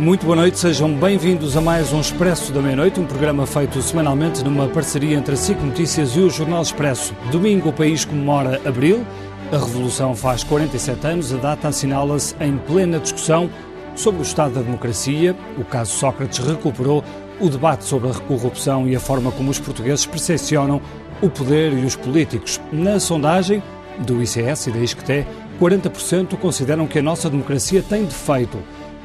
Muito boa noite, sejam bem-vindos a mais um Expresso da Meia-Noite, um programa feito semanalmente numa parceria entre a SIC Notícias e o Jornal Expresso. Domingo o país comemora Abril, a Revolução faz 47 anos, a data assinala-se em plena discussão sobre o estado da democracia. O caso Sócrates recuperou o debate sobre a corrupção e a forma como os portugueses percepcionam o poder e os políticos. Na sondagem do ICS e da ISCTE, 40% consideram que a nossa democracia tem defeito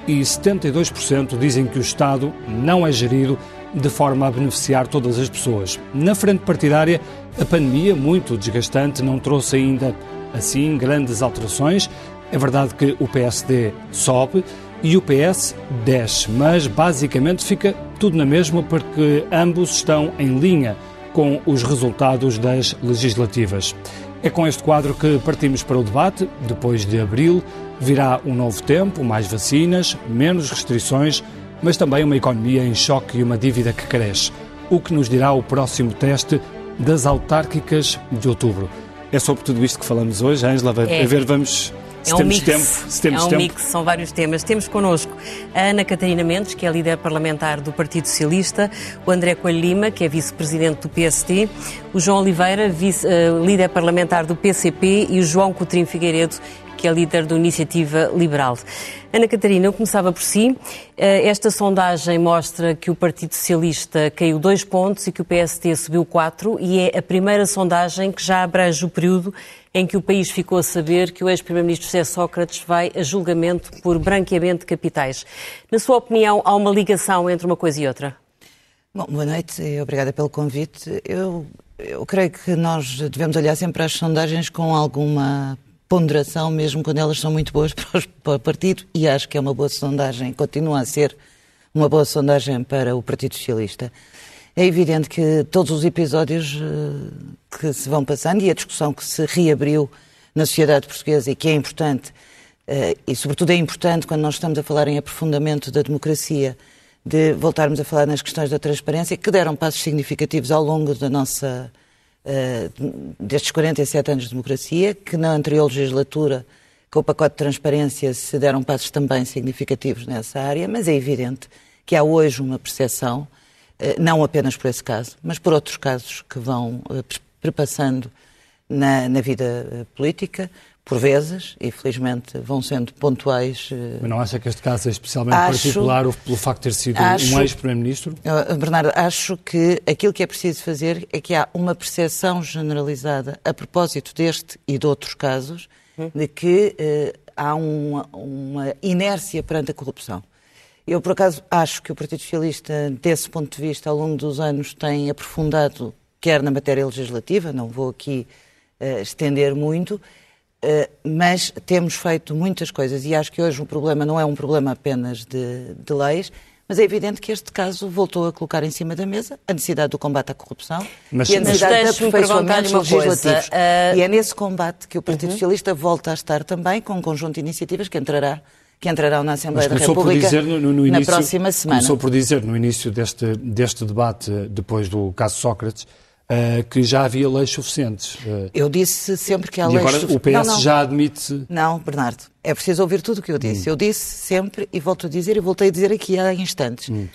e 72% dizem que o Estado não é gerido de forma a beneficiar todas as pessoas. Na frente partidária, a pandemia, muito desgastante, não trouxe ainda assim grandes alterações. É verdade que o PSD sobe e o PS desce, mas basicamente fica tudo na mesma porque ambos estão em linha com os resultados das legislativas. É com este quadro que partimos para o debate. Depois de abril, virá um novo tempo, mais vacinas, menos restrições, mas também uma economia em choque e uma dívida que cresce. O que nos dirá o próximo teste das autárquicas de outubro. É sobre tudo isto que falamos hoje, Ângela. É. A ver, vamos se é um temos mix, tempo. Se temos é um tempo. mix, são vários temas. Temos connosco a Ana Catarina Mendes, que é líder parlamentar do Partido Socialista, o André Coelho Lima, que é vice-presidente do PST, o João Oliveira, vice, uh, líder parlamentar do PCP e o João Coutrinho Figueiredo, que é líder da Iniciativa Liberal. Ana Catarina, eu começava por si. Eh, esta sondagem mostra que o Partido Socialista caiu dois pontos e que o PST subiu quatro, e é a primeira sondagem que já abrange o período em que o país ficou a saber que o ex-primeiro-ministro José Sócrates vai a julgamento por branqueamento de capitais. Na sua opinião, há uma ligação entre uma coisa e outra? Bom, boa noite e obrigada pelo convite. Eu, eu creio que nós devemos olhar sempre às sondagens com alguma ponderação, mesmo quando elas são muito boas para, os, para o partido, e acho que é uma boa sondagem, continua a ser uma boa sondagem para o Partido Socialista. É evidente que todos os episódios uh, que se vão passando e a discussão que se reabriu na sociedade portuguesa e que é importante, uh, e sobretudo é importante quando nós estamos a falar em aprofundamento da democracia, de voltarmos a falar nas questões da transparência, que deram passos significativos ao longo da nossa uh, destes 47 anos de democracia, que na anterior legislatura, com o pacote de transparência, se deram passos também significativos nessa área, mas é evidente que há hoje uma percepção, uh, não apenas por esse caso, mas por outros casos que vão uh, perpassando na, na vida política, por vezes, e felizmente vão sendo pontuais. Eh, Mas não acha que este caso é especialmente acho, particular pelo facto de ter sido acho, um ex-Primeiro-Ministro? Eh, Bernardo, acho que aquilo que é preciso fazer é que há uma percepção generalizada a propósito deste e de outros casos hum. de que eh, há uma, uma inércia perante a corrupção. Eu, por acaso, acho que o Partido Socialista, desse ponto de vista, ao longo dos anos, tem aprofundado, quer na matéria legislativa, não vou aqui uh, estender muito, eh, mas temos feito muitas coisas e acho que hoje o problema não é um problema apenas de, de leis, mas é evidente que este caso voltou a colocar em cima da mesa a necessidade do combate à corrupção mas, e a necessidade de aperfeiçoamentos legislativos. Uh... E é nesse combate que o Partido uhum. Socialista volta a estar também com um conjunto de iniciativas que entrará que entrarão na Assembleia da República no, no, no início, na próxima semana. Começou por dizer no início deste, deste debate, depois do caso Sócrates, Uh, que já havia leis suficientes. Uh, eu disse sempre que há leis suficientes. E agora o PS não, não. já admite... Não, Bernardo, é preciso ouvir tudo o que eu disse. Hum. Eu disse sempre, e volto a dizer, e voltei a dizer aqui há instantes, hum.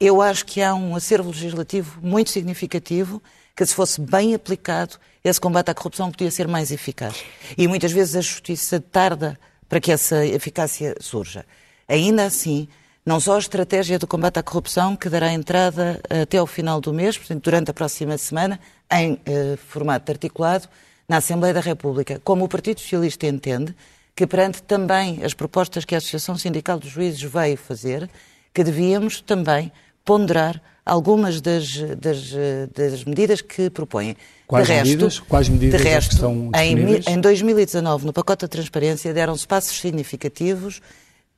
eu acho que há um acervo legislativo muito significativo que, se fosse bem aplicado, esse combate à corrupção podia ser mais eficaz. E muitas vezes a justiça tarda para que essa eficácia surja. Ainda assim, não só a estratégia do combate à corrupção, que dará entrada até ao final do mês, portanto, durante a próxima semana, em eh, formato articulado, na Assembleia da República, como o Partido Socialista entende que, perante também as propostas que a Associação Sindical dos Juízes veio fazer, que devíamos também ponderar algumas das, das, das medidas que propõem. Quais de resto, medidas? Quais medidas de resto, estão em, em 2019, no pacote da transparência, deram-se passos significativos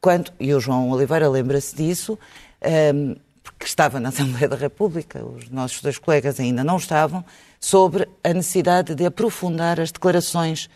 quando, e o João Oliveira lembra-se disso, um, ehm, porque estava na Assembleia da República, os nossos dois colegas ainda não estavam, sobre a necessidade de aprofundar as declarações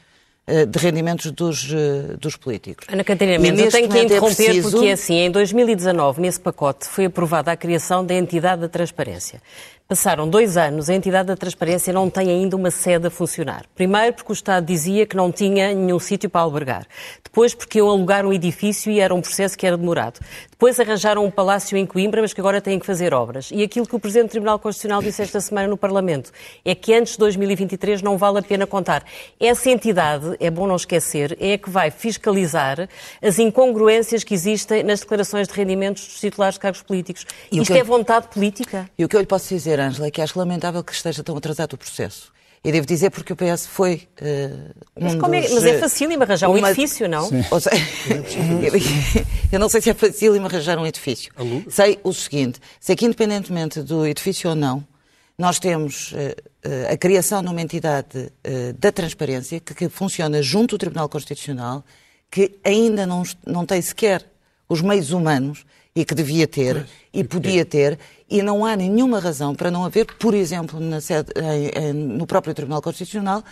uh, de rendimentos dos, uh, dos políticos. Ana Catarina Mendes, eu tenho que é interromper é preciso... porque, assim, em 2019, nesse pacote, foi aprovada a criação da entidade da transparência. Passaram dois anos, a entidade da transparência não tem ainda uma sede a funcionar. Primeiro, porque o Estado dizia que não tinha nenhum sítio para albergar. Depois, porque iam alugar um edifício e era um processo que era demorado. Depois, arranjaram um palácio em Coimbra, mas que agora têm que fazer obras. E aquilo que o Presidente do Tribunal Constitucional disse esta semana no Parlamento é que antes de 2023 não vale a pena contar. Essa entidade, é bom não esquecer, é a que vai fiscalizar as incongruências que existem nas declarações de rendimentos dos titulares de cargos políticos. E Isto é vontade política? E o que eu lhe posso dizer dizer, Ângela, é que acho lamentável que esteja tão atrasado o processo. E devo dizer porque o PS foi uh, um mas, dos, é, mas é facílimo arranjar uma... um edifício, não? Seja, eu não sei se é facílimo arranjar um edifício. Sei o seguinte, sei que independentemente do edifício ou não, nós temos uh, uh, a criação de uma entidade da transparência que, que funciona junto ao Tribunal Constitucional, que ainda não, não tem sequer os meios humanos e que devia ter e podia ter, e não há nenhuma razão para não haver, por exemplo, sede, no próprio Tribunal Constitucional,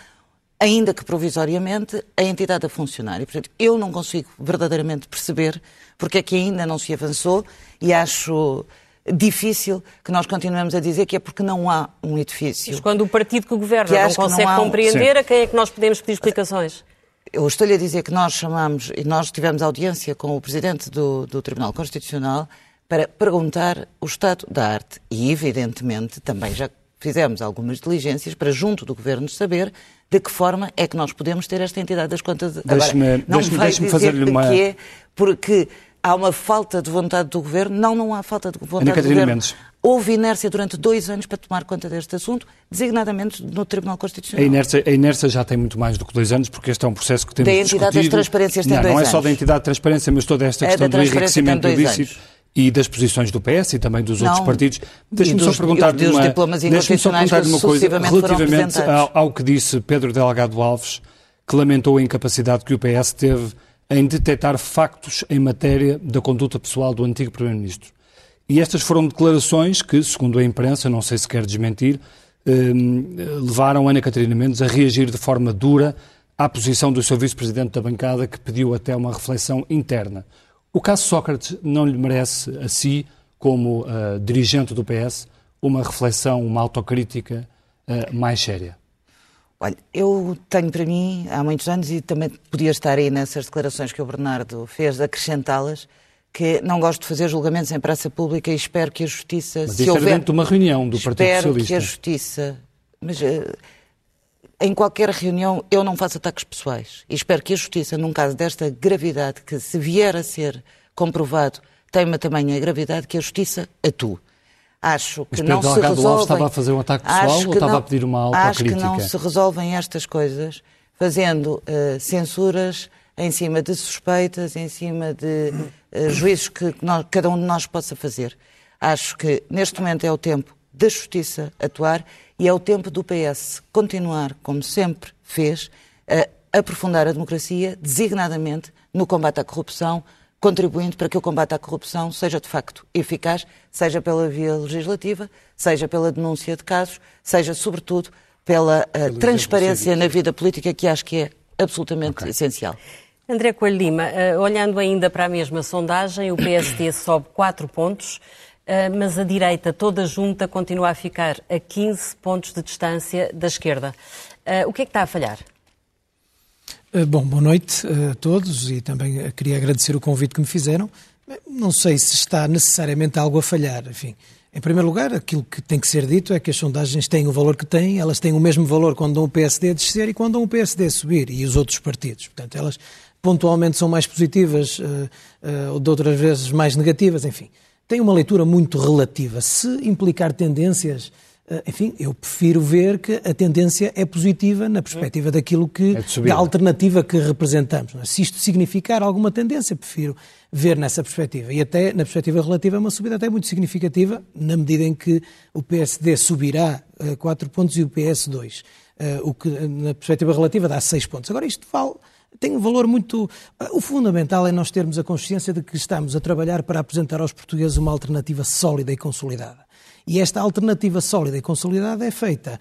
ainda que provisoriamente, a entidade a funcionar. E, portanto, eu não consigo verdadeiramente perceber porque é que ainda não se avançou e acho difícil que nós continuemos a dizer que é porque não há um edifício. Mas quando o partido que governa que não consegue não compreender, um... a quem é que nós podemos pedir explicações? Eu estou-lhe a dizer que nós chamamos, e nós tivemos audiência com o Presidente do, do Tribunal Constitucional para perguntar o estado da arte. E, evidentemente, também já fizemos algumas diligências para, junto do Governo, saber de que forma é que nós podemos ter esta entidade das contas. Deixe-me deixe fazer-lhe uma... Que é porque há uma falta de vontade do Governo. Não, não há falta de vontade do Governo. Mendes. Houve inércia durante dois anos para tomar conta deste assunto, designadamente no Tribunal Constitucional. A inércia, a inércia já tem muito mais do que dois anos, porque este é um processo que temos Da entidade discutido. das transparências tem não, dois não anos. é só da entidade de transparência, mas toda esta é questão do enriquecimento ilícito e das posições do PS e também dos não, outros partidos. Deixe-me só perguntar-lhe uma, deixe só perguntar uma coisa relativamente ao, ao, que disse Pedro Delgado Alves, que lamentou a incapacidade que o PS teve em detectar factos em matéria da conduta pessoal do antigo Primeiro-Ministro. E estas foram declarações que, segundo a imprensa, não sei se quer desmentir, eh, levaram Ana Catarina Mendes a reagir de forma dura à posição do seu vice-presidente da bancada, que pediu até uma reflexão interna. O caso Sócrates não lhe merece a si, como uh, dirigente do PS, uma reflexão, uma autocrítica uh, mais séria? Olha, eu tenho para mim, há muitos anos, e também podia estar aí nessas declarações que o Bernardo fez, acrescentá-las, que não gosto de fazer julgamentos em praça pública e espero que a Justiça... Mas se houver, dentro de uma reunião do Partido Socialista. Espero que a Justiça... Mas, uh, em qualquer reunião eu não faço ataques pessoais. E espero que a Justiça, num caso desta gravidade, que se vier a ser comprovado, tem uma tamanha gravidade, que a Justiça atue. Acho que Mas não se resolvem... estava a fazer um ataque pessoal ou estava não, a pedir uma autocrítica? Acho que não se resolvem estas coisas fazendo uh, censuras em cima de suspeitas, em cima de uh, juízos que nós, cada um de nós possa fazer. Acho que neste momento é o tempo da Justiça atuar e é o tempo do PS continuar, como sempre fez, a aprofundar a democracia, designadamente no combate à corrupção, contribuindo para que o combate à corrupção seja de facto eficaz, seja pela via legislativa, seja pela denúncia de casos, seja sobretudo pela uh, transparência na vida política, que acho que é absolutamente okay. essencial. André Coelho Lima, uh, olhando ainda para a mesma sondagem, o PST sobe 4 pontos. Ah, mas a direita toda junta continua a ficar a 15 pontos de distância da esquerda. Ah, o que é que está a falhar? Ah, bom, boa noite a todos e também queria agradecer o convite que me fizeram. Não sei se está necessariamente algo a falhar, enfim. Em primeiro lugar, aquilo que tem que ser dito é que as sondagens têm o valor que têm, elas têm o mesmo valor quando dão o PSD a descer e quando dão o PSD a subir, e os outros partidos. Portanto, elas pontualmente são mais positivas, ou de outras vezes mais negativas, enfim tem uma leitura muito relativa. Se implicar tendências, eh, enfim, eu prefiro ver que a tendência é positiva na perspectiva daquilo que, é da alternativa que representamos. É? Se isto significar alguma tendência, prefiro ver nessa perspectiva. E até na perspectiva relativa é uma subida até muito significativa, na medida em que o PSD subirá 4 pontos e o PS 2. Eh, o que na perspectiva relativa dá 6 pontos. Agora, isto vale tem um valor muito. O fundamental é nós termos a consciência de que estamos a trabalhar para apresentar aos portugueses uma alternativa sólida e consolidada. E esta alternativa sólida e consolidada é feita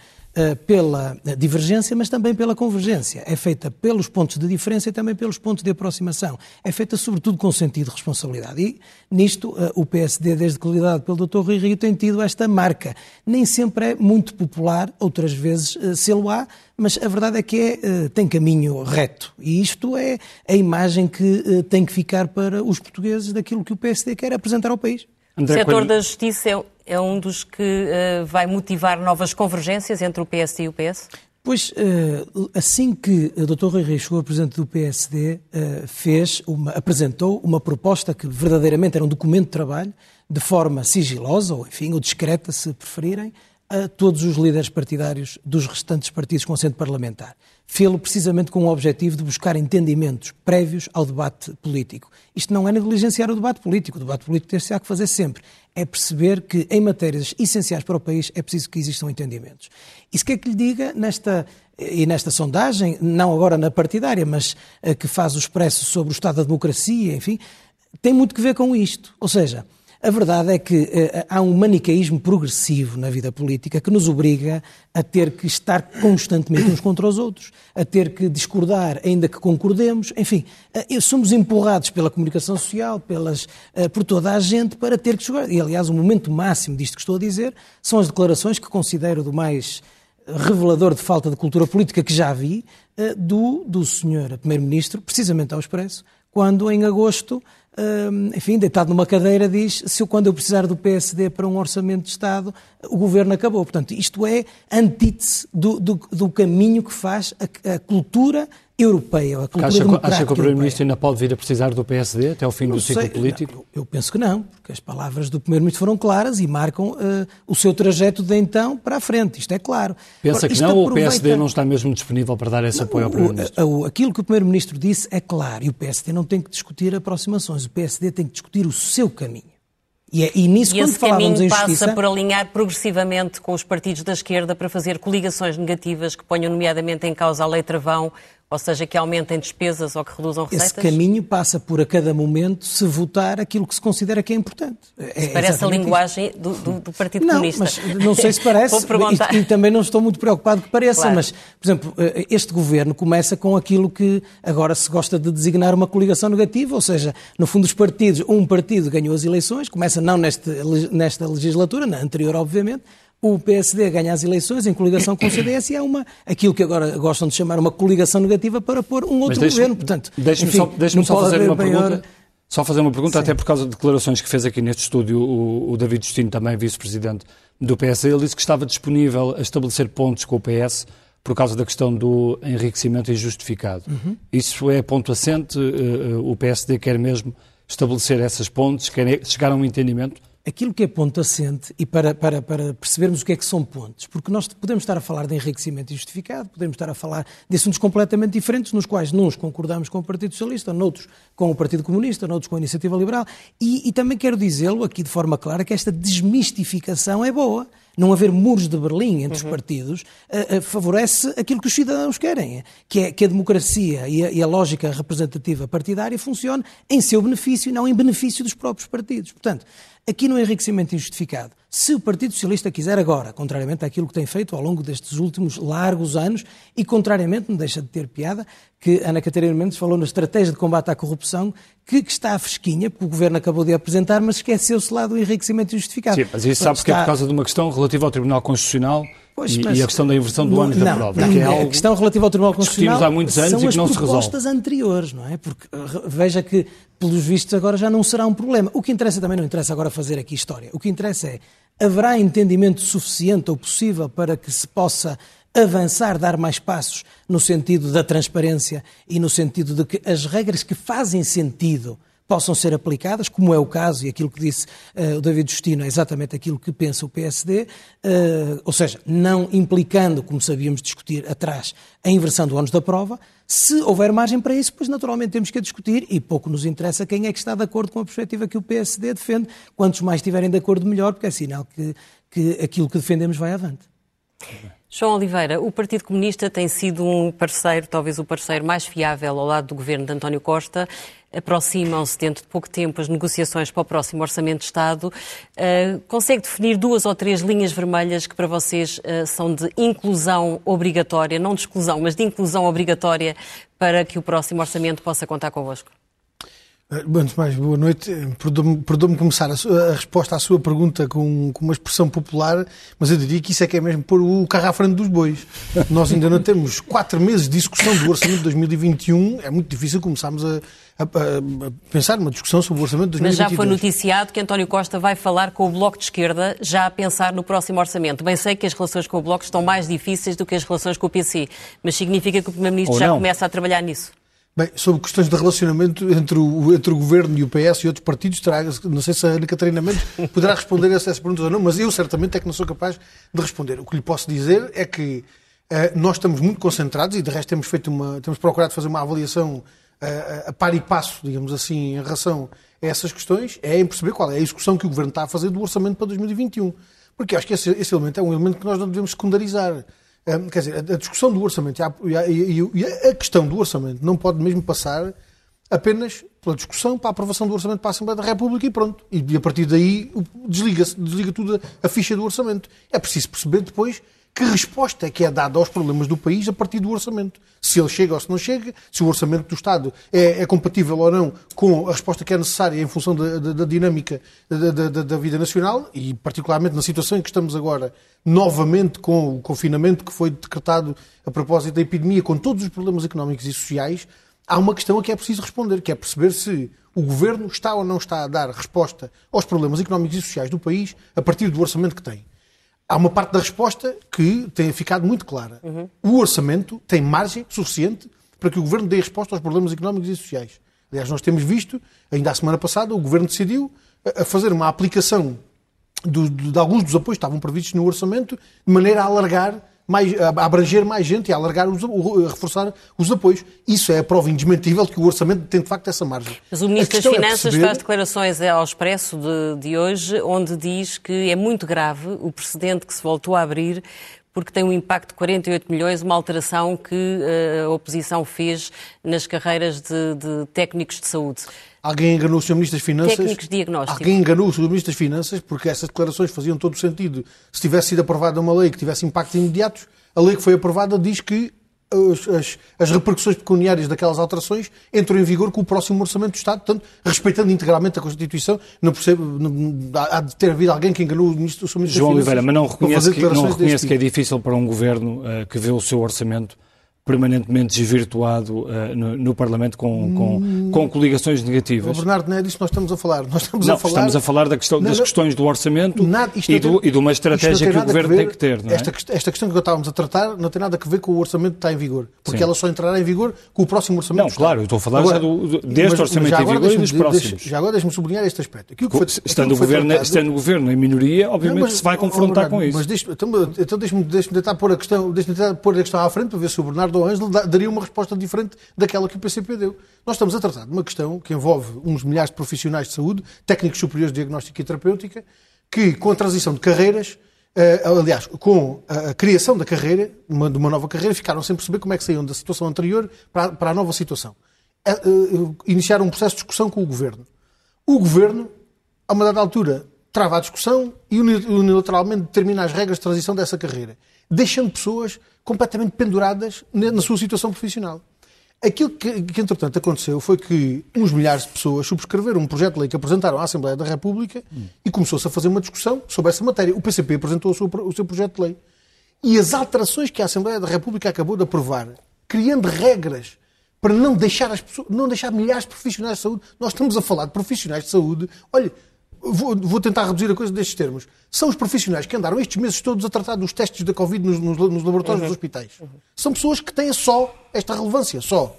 pela divergência, mas também pela convergência. É feita pelos pontos de diferença e também pelos pontos de aproximação. É feita, sobretudo, com sentido de responsabilidade. E, nisto, uh, o PSD, desde que liderado pelo Dr. Rui Rio, tem tido esta marca. Nem sempre é muito popular, outras vezes uh, se-lo há, mas a verdade é que é, tem caminho reto. E isto é a imagem que tem que ficar para os portugueses daquilo que o PSD quer apresentar ao país. André o setor Coelho... da justiça é, é, um dos que uh, vai motivar novas convergências entre o PSD e o PS? Pois, uh, assim que o Dr. Rui Reis chegou a presidente do PSD, eh, fez uma, apresentou uma proposta que verdadeiramente era um documento de trabalho, de forma sigilosa, ou enfim, ou discreta, se preferirem, a todos os líderes partidários dos restantes partidos com assento parlamentar. Fê-lo precisamente com o objetivo de buscar entendimentos prévios ao debate político. Isto não é negligenciar o debate político, o debate político tem-se a que fazer sempre. É perceber que em matérias essenciais para o país é preciso que existam entendimentos. Isso quer que lhe diga nesta e nesta sondagem, não agora na partidária, mas eh, que faz o expresso sobre o Estado da democracia, enfim, tem muito que ver com isto. Ou seja, a verdade é que uh, há um manicaísmo progressivo na vida política que nos obriga a ter que estar constantemente uns contra os outros, a ter que discordar, ainda que concordemos, enfim, uh, somos empurrados pela comunicação social, pelas, uh, por toda a gente, para ter que jogar. E, aliás, o momento máximo disto que estou a dizer são as declarações que considero do mais revelador de falta de cultura política que já vi, do, do senhor Primeiro-Ministro, precisamente ao Expresso, quando em agosto enfim, deitado numa cadeira, diz se eu, quando eu precisar do PSD para um orçamento de Estado, o governo acabou. Portanto, isto é antítese do, do, do caminho que faz a, a cultura europeia, a cultura acha, acha que o Primeiro-Ministro ainda pode vir a precisar do PSD até ao fim não do ciclo político? Não, eu, eu, penso que não, porque as palavras do Primeiro-Ministro foram claras e marcam uh, o seu trajeto de então para a frente, isto é claro. Pensa Agora, que não aproveita... ou o PSD não está mesmo disponível para dar esse não, apoio ao Primeiro-Ministro? Aquilo que o Primeiro-Ministro disse é claro e o PSD não tem que discutir aproximações, o PSD tem que discutir o seu caminho. E, é, e nisso, e quando esse falávamos caminho passa justiça... por alinhar progressivamente com os partidos da esquerda para fazer coligações negativas que ponham nomeadamente em causa a lei travão, ou seja, que aumentem despesas ou que reduzam receitas? Esse caminho passa por, a cada momento, se votar aquilo que se considera que é importante. É parece a linguagem do, do, do, Partido não, Comunista. Mas não sei se parece, e, e, também não estou muito preocupado que pareça, claro. mas, por exemplo, eh, este governo começa com aquilo que agora se gosta de designar uma coligação negativa, ou seja, no fundo, os partidos, um partido ganhou as eleições, começa não neste, nesta legislatura, na anterior, obviamente, o PSD ganha as eleições em coligação com o CDS e há uma, aquilo que agora gostam de chamar uma coligação negativa para pôr um outro deixe, governo. Portanto, deixe-me só, deixe só fazer uma pergunta. Só fazer uma pergunta, Sim. até por causa de declarações que fez aqui neste estúdio o, o David Justino, também vice-presidente do PS. Ele disse que estava disponível a estabelecer pontos com o PS por causa da questão do enriquecimento injustificado. Uhum. Isso é ponto assente? Eh, eh, o PSD quer mesmo estabelecer essas pontes, quer chegar a um entendimento? Aquilo que é ponto assente e para, para, para percebermos o que é que são pontos, porque nós podemos estar a falar de enriquecimento injustificado, podemos estar a falar de assuntos completamente diferentes, nos quais uns concordamos com o Partido Socialista, noutros com o Partido Comunista, noutros com a Iniciativa Liberal, e, e também quero dizê-lo aqui de forma clara que esta desmistificação é boa não haver muros de Berlim entre uhum. os partidos, uh, uh, favorece aquilo que os cidadãos querem, que é que a democracia e a, e a, lógica representativa partidária funcione em seu benefício e não em benefício dos próprios partidos. Portanto, aqui no enriquecimento injustificado, se o Partido Socialista quiser agora, contrariamente àquilo que tem feito ao longo destes últimos largos anos, e contrariamente, não deixa de ter piada, que Ana Catarina Mendes falou na estratégia de combate à corrupção, que, que está fresquinha, porque o Governo acabou de apresentar, mas esqueceu-se lá do enriquecimento injustificado. Sim, mas isso sabe que é por causa de uma questão relativa ao Tribunal Constitucional Pois, e, e, a questão da inversão do ânimo da prova. Não, que é algo a questão relativa ao Tribunal Constitucional há muitos anos e que não se resolve. São as propostas anteriores, não é? Porque veja que, pelos vistos, agora já não será um problema. O que interessa também não interessa agora fazer aqui história. O que interessa é, haverá entendimento suficiente ou possível para que se possa avançar, dar mais passos no sentido da transparência e no sentido de que as regras que fazem sentido possam ser aplicadas, como é o caso, e aquilo que disse uh, o David Justino é exatamente aquilo que pensa o PSD, uh, eh, ou seja, não implicando, como sabíamos discutir atrás, a inversão do ônus da prova. Se houver margem para isso, pois naturalmente temos que a discutir e pouco nos interessa quem é que está de acordo com a perspectiva que o PSD defende. Quantos mais estiverem de acordo, melhor, porque é sinal que, que aquilo que defendemos vai avante. João Oliveira, o Partido Comunista tem sido um parceiro, talvez o parceiro mais fiável ao lado do governo de António Costa. Aproximam-se dentro de pouco tempo as negociações para o próximo Orçamento de Estado. Uh, consegue definir duas ou três linhas vermelhas que para vocês uh, são de inclusão obrigatória, não de exclusão, mas de inclusão obrigatória para que o próximo Orçamento possa contar convosco? Antes de mais, boa noite. Perdoe-me começar a, a, resposta à sua pergunta com, com, uma expressão popular, mas eu diria que isso é que é mesmo pôr o carro à frente dos bois. Nós ainda não temos quatro meses de discussão do Orçamento de 2021, é muito difícil começarmos a, a, a pensar numa discussão sobre o Orçamento de 2022. Mas já foi noticiado que António Costa vai falar com o Bloco de Esquerda já a pensar no próximo Orçamento. Bem sei que as relações com o Bloco estão mais difíceis do que as relações com o PC, mas significa que o Primeiro-Ministro já começa a trabalhar nisso. Bem, sobre questões de relacionamento entre o, entre o Governo e o PS e outros partidos, terá, não sei se a Ana Catarina Mendes poderá responder a essas perguntas ou não, mas eu certamente é que não sou capaz de responder. O que lhe posso dizer é que uh, nós estamos muito concentrados e de resto temos, feito uma, temos procurado fazer uma avaliação uh, a par e passo, digamos assim, em relação a essas questões, é em perceber qual é a execução que o Governo está a fazer do orçamento para 2021. Porque acho que esse, esse elemento é um elemento que nós não devemos secundarizar quer dizer, a, discussão do orçamento e a, e a, questão do orçamento não pode mesmo passar apenas pela discussão, para a aprovação do orçamento para a Assembleia da República e pronto. E, a partir daí desliga-se, desliga tudo a, ficha do orçamento. É preciso perceber depois que resposta é que é dada aos problemas do país a partir do orçamento. Se ele chega ou se não chega, se o orçamento do Estado é, é compatível ou não com a resposta que é necessária em função da, da, da dinâmica da, da, da, vida nacional e, particularmente, na situação em que estamos agora, novamente com o confinamento que foi decretado a propósito da epidemia, com todos os problemas económicos e sociais, há uma questão a que é preciso responder, que é perceber se o governo está ou não está a dar resposta aos problemas económicos e sociais do país a partir do orçamento que tem há uma parte da resposta que tem ficado muito clara. Uhum. O orçamento tem margem suficiente para que o governo dê resposta aos problemas económicos e sociais. Aliás, nós temos visto, ainda a semana passada, o governo decidiu a fazer uma aplicação de, de alguns dos apoios que estavam previstos no orçamento, de maneira a alargar mais, a abranger mais gente e a alargar, os, reforçar os apoios. Isso é a prova indesmentível que o orçamento tem de facto essa margem. Mas o Ministro das é Finanças é perceber... faz declarações ao Expresso de, de hoje, onde diz que é muito grave o precedente que se voltou a abrir porque tem um impacto de 48 milhões, uma alteração que uh, a oposição fez nas carreiras de, de técnicos de saúde. Alguém enganou o Sr. Ministro das Finanças. Técnicos diagnósticos. Alguém enganou o Sr. Ministro das Finanças porque essas declarações faziam todo o sentido. Se tivesse sido aprovada uma lei que tivesse impactos imediatos, a lei que foi aprovada diz que as, as, as, repercussões pecuniárias daquelas alterações entram em vigor com o próximo Orçamento do Estado, portanto, respeitando integralmente a Constituição, não percebo, não, há de ter havido alguém que enganou o Ministro, o Ministro João Oliveira, mas não reconhece, que, não reconhece que é difícil para um Governo uh, que vê o seu orçamento permanentemente desvirtuado uh, no, no, Parlamento com, com, com coligações negativas. O Bernardo, não é disso que nós estamos a falar. Nós estamos não, a falar... estamos a falar da questão, das questões do orçamento nada, e, do, e, de uma estratégia que o Governo ver, tem que ter. Não é? esta, esta questão que estávamos a tratar não tem nada a ver com o orçamento que está em vigor, porque Sim. ela só entrará em vigor com o próximo orçamento. Não, claro, eu estou a falar agora, já do, deste mas, orçamento mas em vigor e dos próximos. Deixa, já agora deixe-me sublinhar este aspecto. Aquilo que foi, estando, o governo, tratado, estando o Governo em minoria, obviamente não, mas, se vai confrontar com isso. Mas deixe, então, então deixe-me deixe tentar pôr a questão, deixe tentar pôr a questão à frente para ver se o Bernardo ou Ângelo daria uma resposta diferente daquela que o PCP deu. Nós estamos a tratar de uma questão que envolve uns milhares de profissionais de saúde, técnicos superiores de diagnóstica e terapêutica, que com a transição de carreiras, uh, aliás, com a, criação da carreira, de uma nova carreira, ficaram sem perceber como é que saíam da situação anterior para, para a nova situação. Uh, uh, iniciaram um processo de discussão com o Governo. O Governo, a uma dada altura, trava a discussão e unilateralmente determina as regras de transição dessa carreira, deixando pessoas completamente penduradas na sua situação profissional. Aquilo que, que, entretanto, aconteceu foi que uns milhares de pessoas subscreveram um projeto de lei que apresentaram à Assembleia da República hum. e começou-se a fazer uma discussão sobre essa matéria. O PCP apresentou o seu, o seu projeto de lei. E as alterações que a Assembleia da República acabou de aprovar, criando regras para não deixar, as pessoas, não deixar milhares de profissionais de saúde, nós estamos a falar de profissionais de saúde. Olha, vou, vou, tentar reduzir a coisa destes termos. São os profissionais que andaram estes meses todos a tratar dos testes da Covid nos, nos, nos laboratórios uhum. dos hospitais. Uhum. São pessoas que têm só esta relevância, só.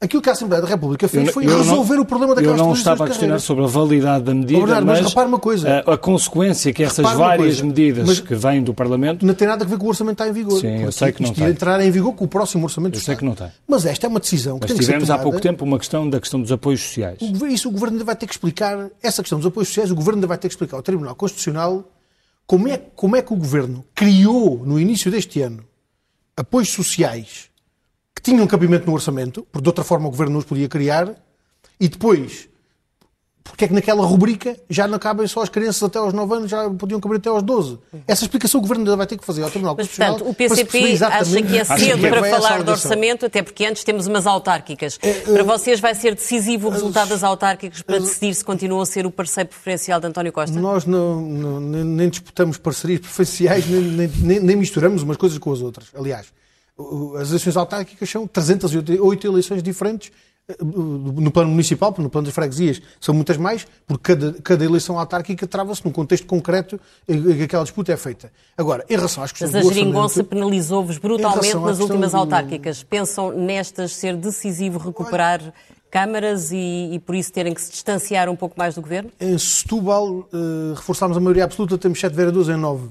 Aquilo que a Assembleia da República fez eu, foi eu resolver não, o problema daquelas Eu não estava a questionar sobre a validade da medida, Bernardo, mas, mas repare uma coisa. A, a consequência que essas várias medidas que vêm do Parlamento... Não tem nada a ver com o orçamento está em vigor. Sim, eu sei que não tem. entrar em vigor com o próximo orçamento Eu sei que não tem. Mas esta é uma decisão que mas tem que ser tivemos há pouco tempo uma questão da questão dos apoios sociais. O, isso o Governo ainda vai ter que explicar, essa questão dos apoios sociais, o Governo ainda vai ter que explicar ao Tribunal Constitucional como é, como é que o governo criou, no início deste ano, apoios sociais que tinham cabimento no orçamento, porque de outra forma o governo não os podia criar, e depois porque é que naquela rubrica já não cabem só as crianças até aos 9 anos, já podiam caber até aos 12. Essa explicação o Governo ainda vai ter que fazer ao Tribunal Mas, portanto, o PCP acha que é cedo para é falar de orçamento, até porque antes temos umas autárquicas. É, para uh, vocês vai ser decisivo o resultado das autárquicas para decidir se continuam a ser o parceiro preferencial de António Costa? Nós não, não nem disputamos parcerias preferenciais, nem, nem, nem misturamos umas coisas com as outras. Aliás, as eleições autárquicas são 308 eleições diferentes no plano municipal, no plano das freguesias, são muitas mais, porque cada, cada eleição autárquica trava-se num contexto concreto em que aquela disputa é feita. Agora, em relação às questões Mas a geringonça penalizou-vos brutalmente nas últimas do... autárquicas. Pensam nestas ser decisivo recuperar Olha, câmaras e, e, por isso terem que se distanciar um pouco mais do governo? Em Setúbal, uh, reforçámos a maioria absoluta, temos sete vereadores em nove.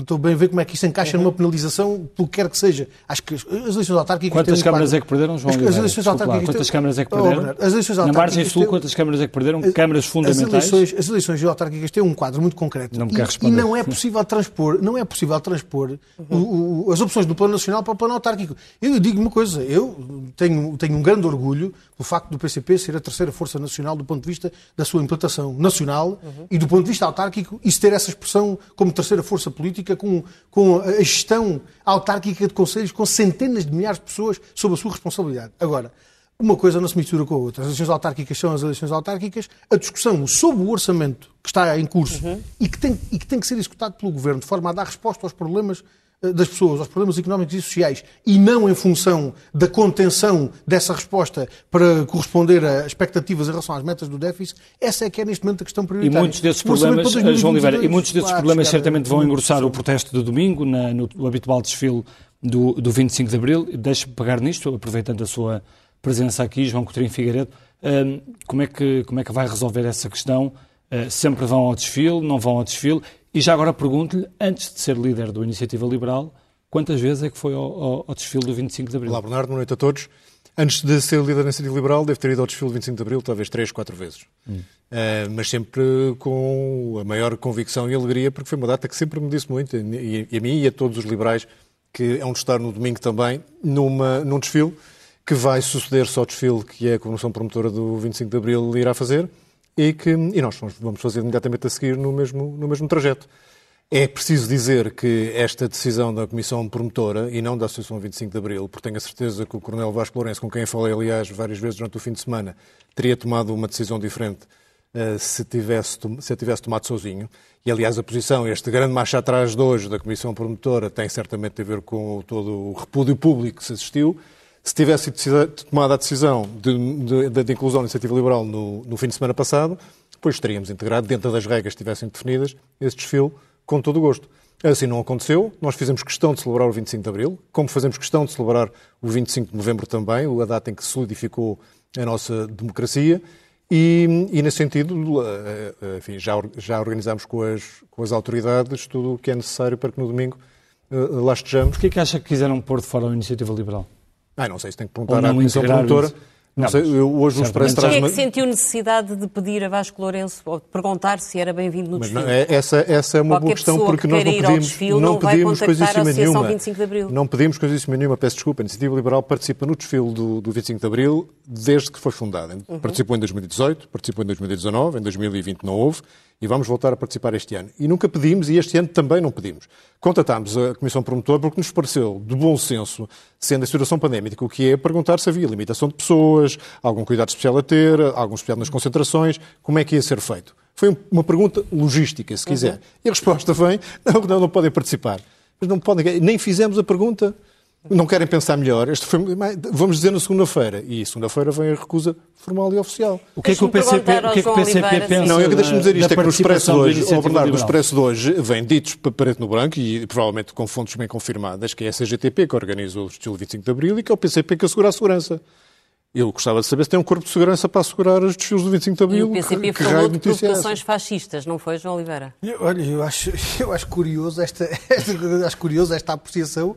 Estou bem a ver como é que isso encaixa uhum. numa penalização, pelo que quer que seja. Acho que as eleições autárquicas. Quantas câmaras é que perderam, João? As, as eleições autárquicas. Quantas câmaras é que perderam? As eleições autárquicas. Na margem sul, quantas câmaras é que perderam? As, câmaras fundamentais? As eleições, as eleições autárquicas têm um quadro muito concreto. Não me e, quer responder. E não é possível transpor, não é possível transpor uhum. o, o, as opções do plano nacional para o plano autárquico. Eu digo uma coisa, eu tenho, tenho um grande orgulho do facto do PCP ser a terceira força nacional do ponto de vista da sua implantação nacional uhum. e do ponto de vista autárquico, isso ter essa expressão como terceira força política, com com a gestão autárquica de conselhos com centenas de milhares de pessoas sob a sua responsabilidade. Agora, uma coisa não se mistura com a outra. As eleições autárquicas são as eleições autárquicas. A discussão sobre o orçamento que está em curso uhum. e, que tem, e que tem que ser executado pelo Governo de forma a dar resposta aos problemas das pessoas, aos problemas económicos e sociais, e não em função da contenção dessa resposta para corresponder a expectativas em relação às metas do déficit, essa é que é neste momento a questão prioritária. E muitos desses problemas, João Oliveira, e muitos desses claro, problemas certamente vão engrossar o protesto de domingo, na, no, no, habitual desfile do, do 25 de Abril. Deixe-me pegar nisto, aproveitando a sua presença aqui, João Coutinho Figueiredo, um, como, é que, como é que vai resolver essa questão? Uh, sempre vão ao desfile, não vão ao desfile? E já agora pergunto-lhe, antes de ser líder do Iniciativa Liberal, quantas vezes é que foi ao, ao, ao, desfile do 25 de Abril? Olá, Bernardo, boa noite a todos. Antes de ser líder da Iniciativa Liberal, devo ter ido ao desfile do 25 de Abril talvez três, quatro vezes. Hum. Uh, mas sempre com a maior convicção e alegria, porque foi uma data que sempre me disse muito, e, e a mim e a todos os liberais, que é um de estar no domingo também, numa, num desfile que vai suceder-se ao desfile que a Comissão Promotora do 25 de Abril irá fazer, e que e nós vamos fazer imediatamente a seguir no mesmo, no mesmo trajeto. É preciso dizer que esta decisão da Comissão Promotora e não da Associação 25 de Abril, porque tenho a certeza que o Coronel Vasco Lourenço, com quem falei, aliás, várias vezes durante o fim de semana, teria tomado uma decisão diferente uh, se, tivesse, se a tivesse tomado sozinho. E, aliás, a posição, este grande marcha atrás de hoje da Comissão Promotora, tem certamente a ver com todo o repúdio público que se assistiu se tivesse tomado a decisão de, de, de inclusão da iniciativa liberal no, no, fim de semana passado, depois teríamos integrado, dentro das regras que estivessem definidas, esse desfile com todo o gosto. Assim não aconteceu. Nós fizemos questão de celebrar o 25 de Abril, como fazemos questão de celebrar o 25 de Novembro também, a data em que solidificou a nossa democracia. E, e nesse sentido, eh, eh, enfim, já, já organizámos com as, com as autoridades tudo o que é necessário para que no domingo eh, lá estejamos. Porquê que acha que quiseram pôr de fora a iniciativa liberal? Ah, não sei se tem que perguntar à Comissão Promotora. Não, sei, eu, hoje o Expresso traz... Quem é que sentiu necessidade de pedir a Vasco Lourenço, ou de perguntar se era bem-vindo no desfile? Não, é, essa, essa é uma Qualquer boa questão, porque que nós não pedimos, desfile, não, não pedimos coisíssima nenhuma. 25 de Abril. Não pedimos coisíssima nenhuma, peço desculpa. A Iniciativa Liberal participa no desfile do, do 25 de Abril desde que foi fundada. Uhum. Participou em 2018, participou em 2019, em 2020 não houve, e vamos voltar a participar este ano. E nunca pedimos, e este ano também não pedimos. Contatámos a Comissão Promotora porque nos pareceu de bom senso, sendo a situação pandémica, o que é perguntar se havia limitação de pessoas, algum cuidado especial a ter, algum especial nas concentrações, como é que ia ser feito. Foi uma pergunta logística, se quiser. Uhum. E a resposta vem, não, não, não podem participar. Mas não podem, nem fizemos a pergunta. Não querem pensar melhor. Este foi, vamos dizer na segunda-feira. E segunda-feira vem a recusa formal e oficial. O que é que o PCP, o que é que o PCP pensa? Não, deixa-me dizer isto: é que no Expresso de hoje, oh, Bernardo, no Expresso de hoje, vem ditos para preto no branco e provavelmente com fontes bem confirmadas, que é a CGTP que organiza o estilo 25 de Abril e que é o PCP que assegura a segurança. Eu gostava de saber se tem um corpo de segurança para assegurar os desfiles do 25 de Abril. E o PCP que, falou de é provocações fascistas, não foi, João Oliveira? Eu, olha, eu acho, eu acho curioso esta, acho curioso esta apreciação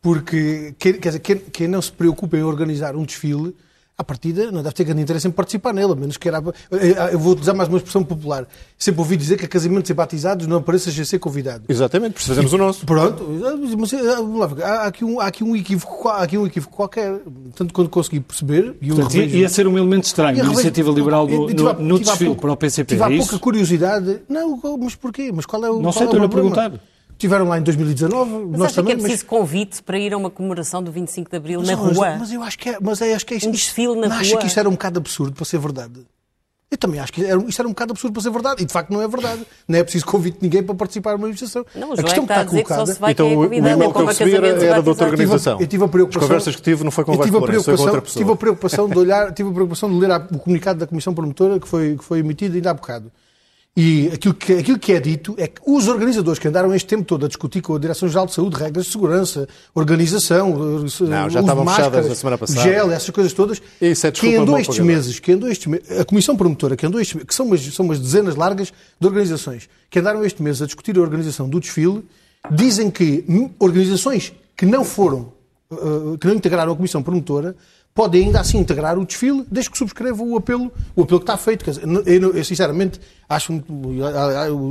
porque quer dizer, quem, quem, não se preocupa em organizar um desfile à partida não deve ter grande interesse em participar nele, a menos que era. Eh, eu vou usar mais uma expressão popular. Sempre ouvi dizer que a casamentos e batizados não apareça ser convidado. Exatamente, por isso fazemos o nosso. Pronto, mas eh, vamos lá ver, há aqui um, há aqui um, equívoco, há aqui um equívoco qualquer. Tanto quando consegui perceber. E Portanto, revejo, ia ser um elemento estranho, a iniciativa liberal do, no, no desfile pouco, para o PCP. Tive há é pouca curiosidade. Não, mas porquê? Mas qual é o. Não sei, é estou-lhe a perguntar. Tiveram lá em 2019. Mas nós acha também, que é preciso mas... convite para ir a uma comemoração do 25 de Abril mas, na mas, rua? Mas eu acho que é, mas é, acho que é Um desfile na não rua. acha que isto era um bocado absurdo para ser verdade? Eu também acho que era, isto era um bocado absurdo para ser verdade. E de facto não é verdade. Não é preciso convite de ninguém para participar numa manifestação. Não, a questão é que está, está colocada. Que então, é o e-mail que eu recebi era, era de outra organização. Eu tive a preocupação. As conversas que tive não foi com o tive a preocupação, outra pessoa. Tive a preocupação de olhar, tive a preocupação de ler o comunicado da Comissão Promotora que foi, que foi emitido ainda há bocado. E aquilo que, aquilo que é dito é que os organizadores que andaram este tempo todo a discutir com a Direção-Geral de Saúde regras de segurança, organização, não, já estavam fechadas a semana passada. gel, essas coisas todas, Isso é que andou estes meses, que andou meses, a Comissão Promotora, que andou estes, que são umas, são umas dezenas largas de organizações, que andaram este mês a discutir a organização do desfile, dizem que organizações que não foram, que não integraram a Comissão Promotora, podem ainda assim integrar o desfile, desde que subscrevam o apelo, o apelo que está feito. Eu, eu, sinceramente, acho muito,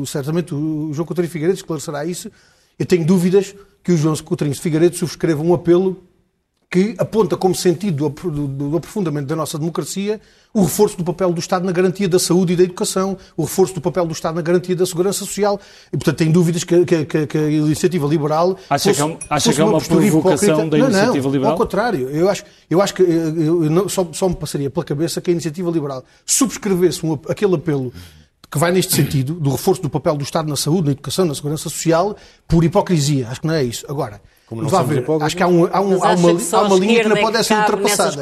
certamente o João Coutinho Figueiredo esclarecerá isso. Eu tenho dúvidas que o João Coutinho Figueiredo subscreva um apelo que aponta como sentido do, aprofundamento da nossa democracia o reforço do papel do Estado na garantia da saúde e da educação, o reforço do papel do Estado na garantia da segurança social. E, portanto, tem dúvidas que, que, que, que a iniciativa liberal. Acha fosse, que é, um, acha que é uma provocação da iniciativa não, não, liberal? Ao contrário, eu acho, eu acho que eu, eu não, só, só me passaria pela cabeça que a iniciativa liberal subscrevesse um, aquele apelo que vai neste sentido, do reforço do papel do Estado na saúde, na educação, na segurança social, por hipocrisia. Acho que não é isso. Agora, como não Vá ver, acho que há, um, há, um, há uma, há uma linha que não pode é ser ultrapassada.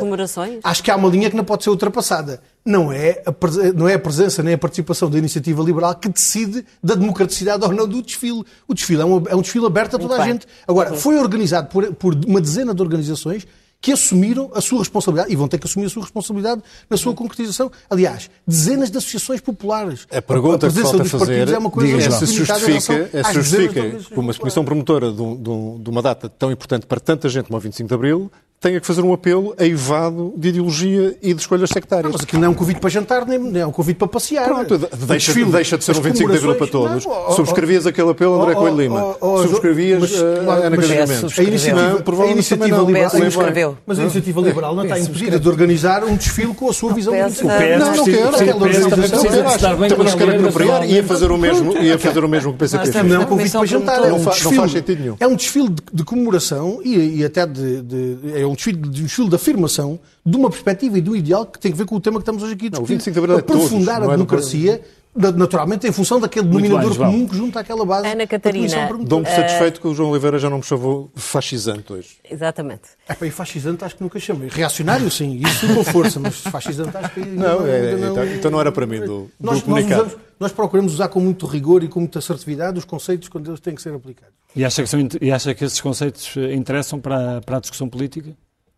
Acho que há uma linha que não pode ser ultrapassada. Não é, a, não é a presença nem a participação da iniciativa liberal que decide da democraticidade ou não do desfile. O desfile é um, é um desfile aberto a toda a gente. Agora, foi organizado por, por uma dezena de organizações que assumiram a sua responsabilidade e vão ter que assumir a sua responsabilidade na sua concretização. Aliás, dezenas de associações populares. A pergunta a que falta fazer é uma coisa é se justifica, é se justifica que uma comissão promotora de, um, de, uma data tão importante para tanta gente como o 25 de Abril tenha que fazer um apelo aivado de ideologia e de escolhas sectárias. Mas aquilo não é um convite para jantar, nem, nem é um convite para passear. Pronto, deixa, desfile, deixa de ser um 25 de Abril para todos. Não, oh, Subscrevias oh, aquele apelo, André oh, Coelho Lima. Oh, Subscrevias mas, uh, Ana Casimiro Mendes. A iniciativa, não, a iniciativa liberal, mas a iniciativa liberal não está impedida de organizar um desfile com a sua visão política. Não, não quero. Aquela organização também não se quer apropriar e ia fazer o mesmo, ia fazer o mesmo que o PCP fez. Não é um convite para jantar, é um desfile. Não faz sentido nenhum. É um desfile de comemoração e até de é um desfile de afirmação de uma perspectiva e de um ideal que tem a ver com o tema que estamos hoje aqui a discutir. Não, aprofundar todos, a democracia naturalmente em função daquele denominador bem, comum que junta àquela base. Ana Catarina. Dou-me satisfeito que o João Oliveira já não me chamou fascisante hoje. Exatamente. É, pá, e fascisante acho que nunca chamei. Reacionário sim, isso com força, mas fascisante acho que não, não, é, não, então, então, não era para mim do, nós, do nós, usamos, nós procuramos usar com muito rigor e com muita assertividade os conceitos quando eles têm que ser aplicados. E acha que, são, e acha que esses conceitos interessam para, para a discussão política?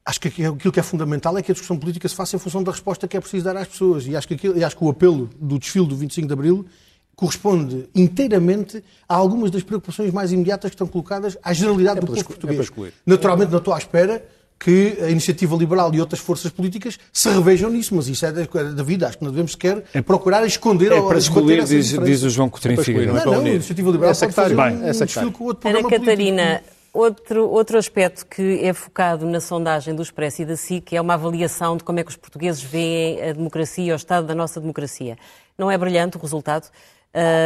Acho que aquilo que é fundamental é que a discussão política se faça em função da resposta que é preciso dar às pessoas. E acho que, aquilo, acho que o apelo do desfile do 25 de Abril corresponde inteiramente a algumas das preocupações mais imediatas que estão colocadas à generalidade é do povo português. É Naturalmente não estou à espera que a iniciativa liberal e outras forças políticas se revejam nisso, mas isso é da vida. Acho que não devemos sequer é, procurar esconder é para excluir, diz, diz, o João Coutinho Figueiredo. Não, não, não, a iniciativa liberal é sectário. pode fazer um, é um desfile com outro programa Ana Catarina, político. Outro, outro aspecto que é focado na sondagem do Expresso e da SIC é uma avaliação de como é que os portugueses veem a democracia, o estado da nossa democracia. Não é brilhante o resultado.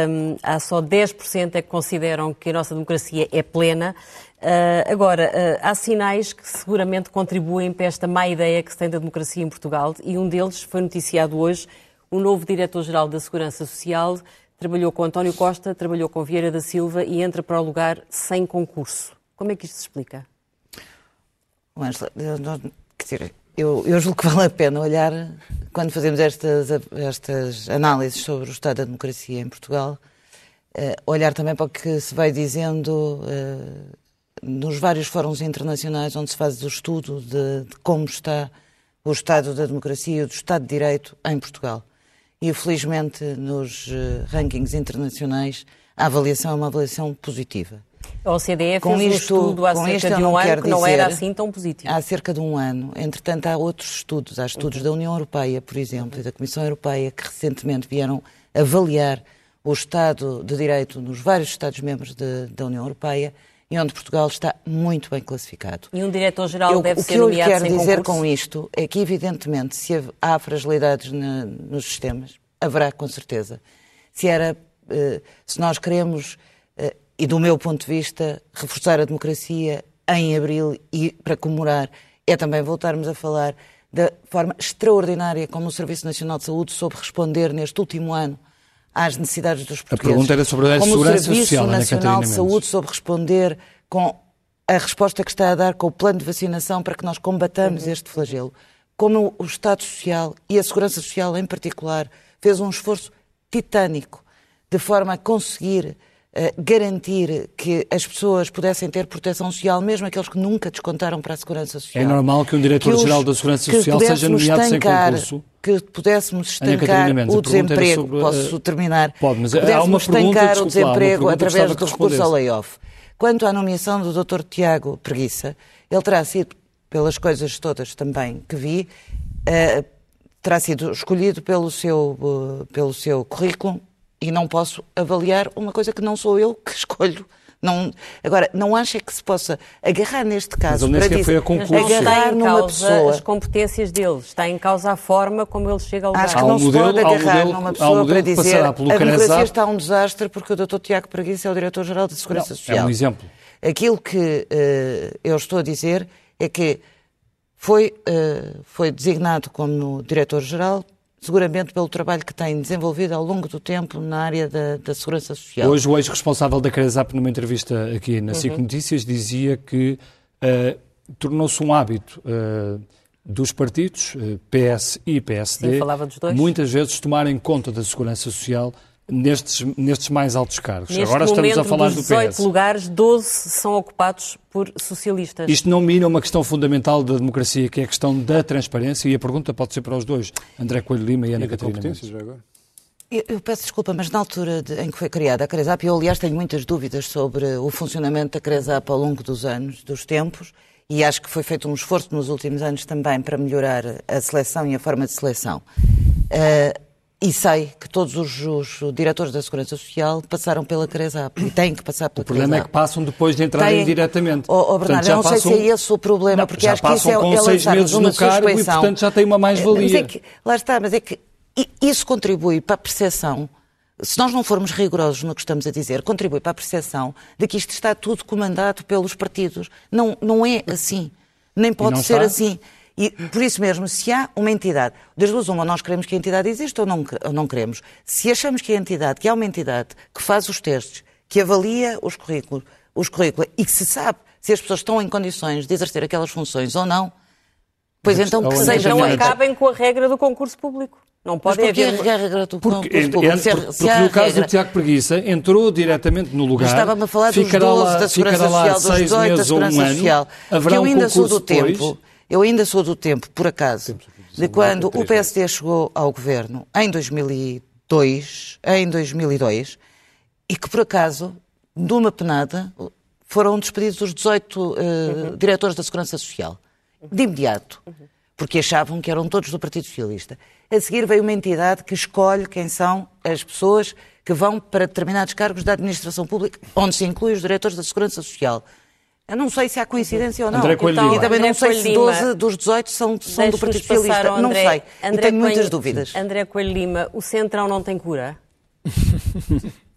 Um, há só 10% é que consideram que a nossa democracia é plena. Uh, agora, uh, há sinais que seguramente contribuem para esta má ideia que se tem da democracia em Portugal e um deles foi noticiado hoje. O novo Diretor-Geral da Segurança Social trabalhou com António Costa, trabalhou com Vieira da Silva e entra para o lugar sem concurso. Como é que isto se explica? Angela, eu, eu julgo que vale a pena olhar, quando fazemos estas, estas análises sobre o estado da democracia em Portugal, uh, olhar também para o que se vai dizendo uh, nos vários fóruns internacionais onde se faz o estudo de, de, como está o estado da democracia e do estado de direito em Portugal. E, felizmente, nos uh, rankings internacionais, a avaliação é uma avaliação positiva. A OCDE com fez isto, um estudo há cerca de um ano que não era assim tão positivo. Há cerca de um ano. Entretanto, há outros estudos. Há estudos uhum. da União Europeia, por exemplo, e da Comissão Europeia, que recentemente vieram avaliar o Estado de Direito nos vários Estados-membros da União Europeia e onde Portugal está muito bem classificado. E um diretor-geral deve ser nomeado O que eu quero dizer concurso? com isto é que, evidentemente, se há fragilidades na, nos sistemas, haverá com certeza. Se, era, eh, se nós queremos, e do meu ponto de vista, reforçar a democracia em abril e para comemorar, é também voltarmos a falar da forma extraordinária como o Serviço Nacional de Saúde soube responder neste último ano às necessidades dos portugueses. A pergunta era sobre a Como segurança social, o Serviço Nacional de Saúde soube responder com a resposta que está a dar com o plano de vacinação para que nós combatamos uhum. este flagelo. Como o Estado Social e a Segurança Social em particular fez um esforço titânico de forma a conseguir garantir que as pessoas pudessem ter proteção social, mesmo aqueles que nunca descontaram para a Segurança Social. É normal que um Diretor-Geral da Segurança Social seja nomeado sem concurso? que pudéssemos estancar o desemprego. Sobre, Posso terminar? Pode, mas que pudéssemos estancar o desemprego lá, através do recurso ao layoff. Quanto à nomeação do Dr. Tiago Preguiça, ele terá sido, pelas coisas todas também que vi, uh, terá sido escolhido pelo seu, uh, pelo seu currículo e não posso avaliar uma coisa que não sou eu que escolho não, agora, não acha que se possa agarrar neste caso para dizer, foi a concurso. agarrar numa pessoa... as competências deles, está em causa a forma como ele chega ao lugar. Acho que não se pode agarrar numa pessoa para dizer a democracia está um desastre porque o Dr. Tiago Preguiça é o Diretor-Geral da Segurança não, Social. É um exemplo. Aquilo que uh, eu estou a dizer é que foi, uh, foi designado como Diretor-Geral seguramente pelo trabalho que tem desenvolvido ao longo do tempo na área da, da segurança social. Hoje o ex-responsável da CRESAP, numa entrevista aqui na SIC uhum. Notícias, dizia que uh, tornou-se um hábito uh, dos partidos, uh, PS e PSD, Sim, muitas vezes tomarem conta da segurança social nestes, nestes mais altos cargos. Neste Agora momento, estamos a falar dos do 18 PS. lugares, 12 são ocupados por socialistas. Isto não mina uma questão fundamental da democracia, que é a questão da transparência, e a pergunta pode ser para os dois, André Coelho Lima e Ana e Catarina Mendes. Eu, eu, peço desculpa, mas na altura de, em que foi criada a CRESAP, eu aliás tenho muitas dúvidas sobre o funcionamento da CRESAP ao longo dos anos, dos tempos, e acho que foi feito um esforço nos últimos anos também para melhorar a seleção e a forma de seleção. Uh, e sei que todos os, os, diretores da Segurança Social passaram pela CRESAP e têm que passar pela CRESAP. O problema é que passam depois de entrarem têm... diretamente. Oh, oh Bernardo, portanto, eu não sei se é esse o problema, não, porque acho que isso é, com é seis meses no cargo e, portanto, já tem uma mais-valia. É lá está, mas é que isso contribui para a percepção se nós não formos rigorosos no que estamos a dizer, contribui para a percepção de que isto está tudo comandado pelos partidos. Não, não é assim. Nem pode ser está? assim. E por isso mesmo, se há uma entidade, das duas uma, nós queremos que a entidade exista ou não, ou não queremos. Se achamos que a entidade, que há uma entidade que faz os testes, que avalia os currículos, os currículos e que se sabe se as pessoas estão em condições de exercer aquelas funções ou não, pois então que sejam... Não acabem com a regra do concurso público. Não pode haver... a regra do porque, concurso público? Se, porque, porque no caso regra... do Tiago Preguiça, entrou diretamente no lugar... Estava-me a falar dos 12 da Segurança Social, dos 18 da Segurança um Social, ano, que eu ainda um sou do depois, tempo eu ainda sou do tempo, por acaso, de quando o PSD chegou ao governo em 2002, em 2002, e que por acaso, de uma penada, foram despedidos os 18 uh, uhum. diretores da Segurança Social, de imediato, porque achavam que eram todos do Partido Socialista. A seguir veio uma entidade que escolhe quem são as pessoas que vão para determinados cargos da administração pública, onde se inclui os diretores da Segurança Social. Eu não sei se há coincidência ou não. André então, e também não sei se 12 dos 18 são, são do Partido Socialista. André, não sei. André e tenho Coelho, muitas dúvidas. André Coelho Lima, o Centrão não tem cura?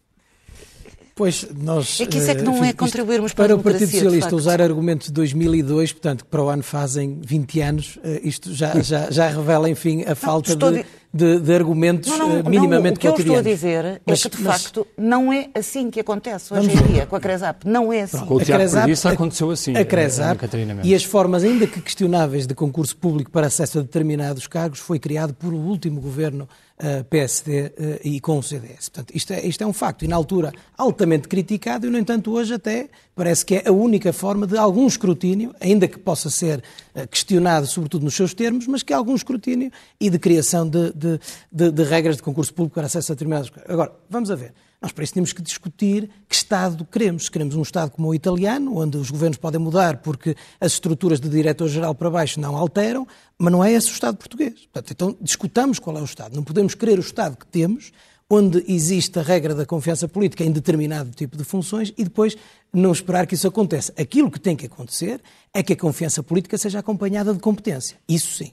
Pois nós. É que isso é que não enfim, é contribuirmos para, para o Partido Socialista usar argumentos de 2002, portanto, que para o ano fazem 20 anos, eh, isto já, já, já revela, enfim, a falta de, de, de, argumentos não, não, minimamente não, O que eu estou a dizer mas, é que, de mas... facto, não é assim que acontece hoje em dia com a Cresap. Não é assim. Com o Tiago Cresap, isso aconteceu assim. A Cresap e as formas, ainda que questionáveis, de concurso público para acesso a determinados cargos foi criado por o último governo uh, PSD uh, e com o CDS. Portanto, isto é, isto é um facto e, na altura, altamente criticado e, no entanto, hoje até parece que é a única forma de algum escrutínio, ainda que possa ser uh, questionado, sobretudo nos seus termos, mas que há algum escrutínio e de criação de, de, de, de regras de concurso público para acesso a determinados. Agora, vamos a ver. Nós para isso temos que discutir que Estado queremos. Se queremos um Estado como o italiano, onde os governos podem mudar porque as estruturas de diretor-geral para baixo não alteram, mas não é esse o Estado português. Portanto, então discutamos qual é o Estado. Não podemos querer o Estado que temos, onde existe a regra da confiança política em determinado tipo de funções e depois não esperar que isso aconteça. Aquilo que tem que acontecer é que a confiança política seja acompanhada de competência. Isso sim.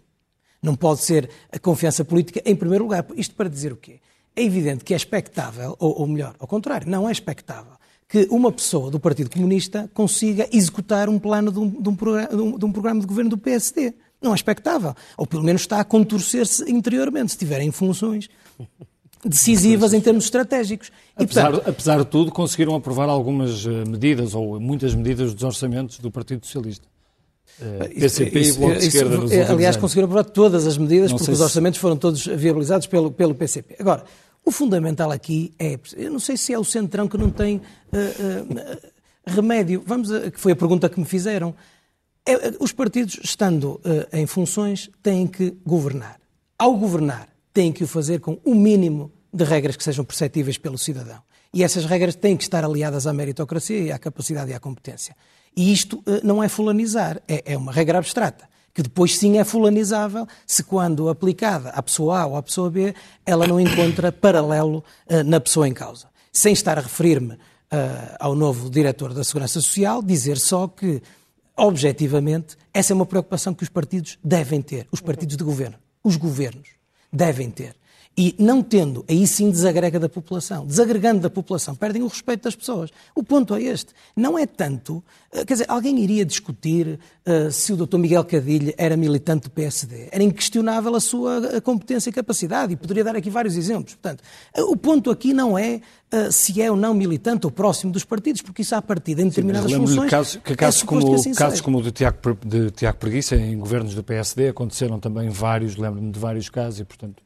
Não pode ser a confiança política em primeiro lugar. Isto para dizer o quê? É evidente que é expectável, ou, ou melhor, ao contrário, não é expectável, que uma pessoa do Partido Comunista consiga executar um plano de um, de um, programa, de um programa de governo do PSD. Não é expectável. Ou pelo menos está a contorcer-se interiormente, se tiverem funções decisivas em termos estratégicos. E, apesar, portanto, apesar de tudo, conseguiram aprovar algumas eh, medidas, ou muitas medidas dos orçamentos do Partido Socialista. PCP isso, e Bloco de Esquerda nos Aliás, conseguiram aprovar todas as medidas não porque os orçamentos se... foram todos viabilizados pelo, pelo PCP. Agora, o fundamental aqui é, eu não sei se é o Centrão que não tem uh, uh, remédio, vamos a, que foi a pergunta que me fizeram. É, os partidos, estando em funções, têm que governar. Ao governar, têm que o fazer com o mínimo de regras que sejam perceptíveis pelo cidadão. E essas regras têm que estar aliadas à meritocracia e à capacidade e à competência. E isto uh, não é fulanizar, é, é uma regra abstrata que depois sim é fulanizável se quando aplicada à pessoa A ou à pessoa B, ela não encontra paralelo uh, na pessoa em causa. Sem estar a referir-me uh, ao novo diretor da Segurança Social, dizer só que, objetivamente, essa é uma preocupação que os partidos devem ter, os partidos de governo, os governos devem ter. E não tendo, aí sim desagrega da população. Desagregando da população, perdem o respeito das pessoas. O ponto é este. Não é tanto. Eh, quer dizer, alguém iria discutir uh, se o Dr. Miguel Cadilho era militante do PSD. Era inquestionável a sua competência e capacidade, e poderia dar aqui vários exemplos. Portanto, o ponto aqui não é uh, se é ou não militante ou próximo dos partidos, porque isso, à partida, em determinadas sim, funções. Caso, que casos, é como, que assim casos como o de Tiago, de Tiago Preguiça, em governos do PSD, aconteceram também vários, lembro-me de vários casos, e, portanto.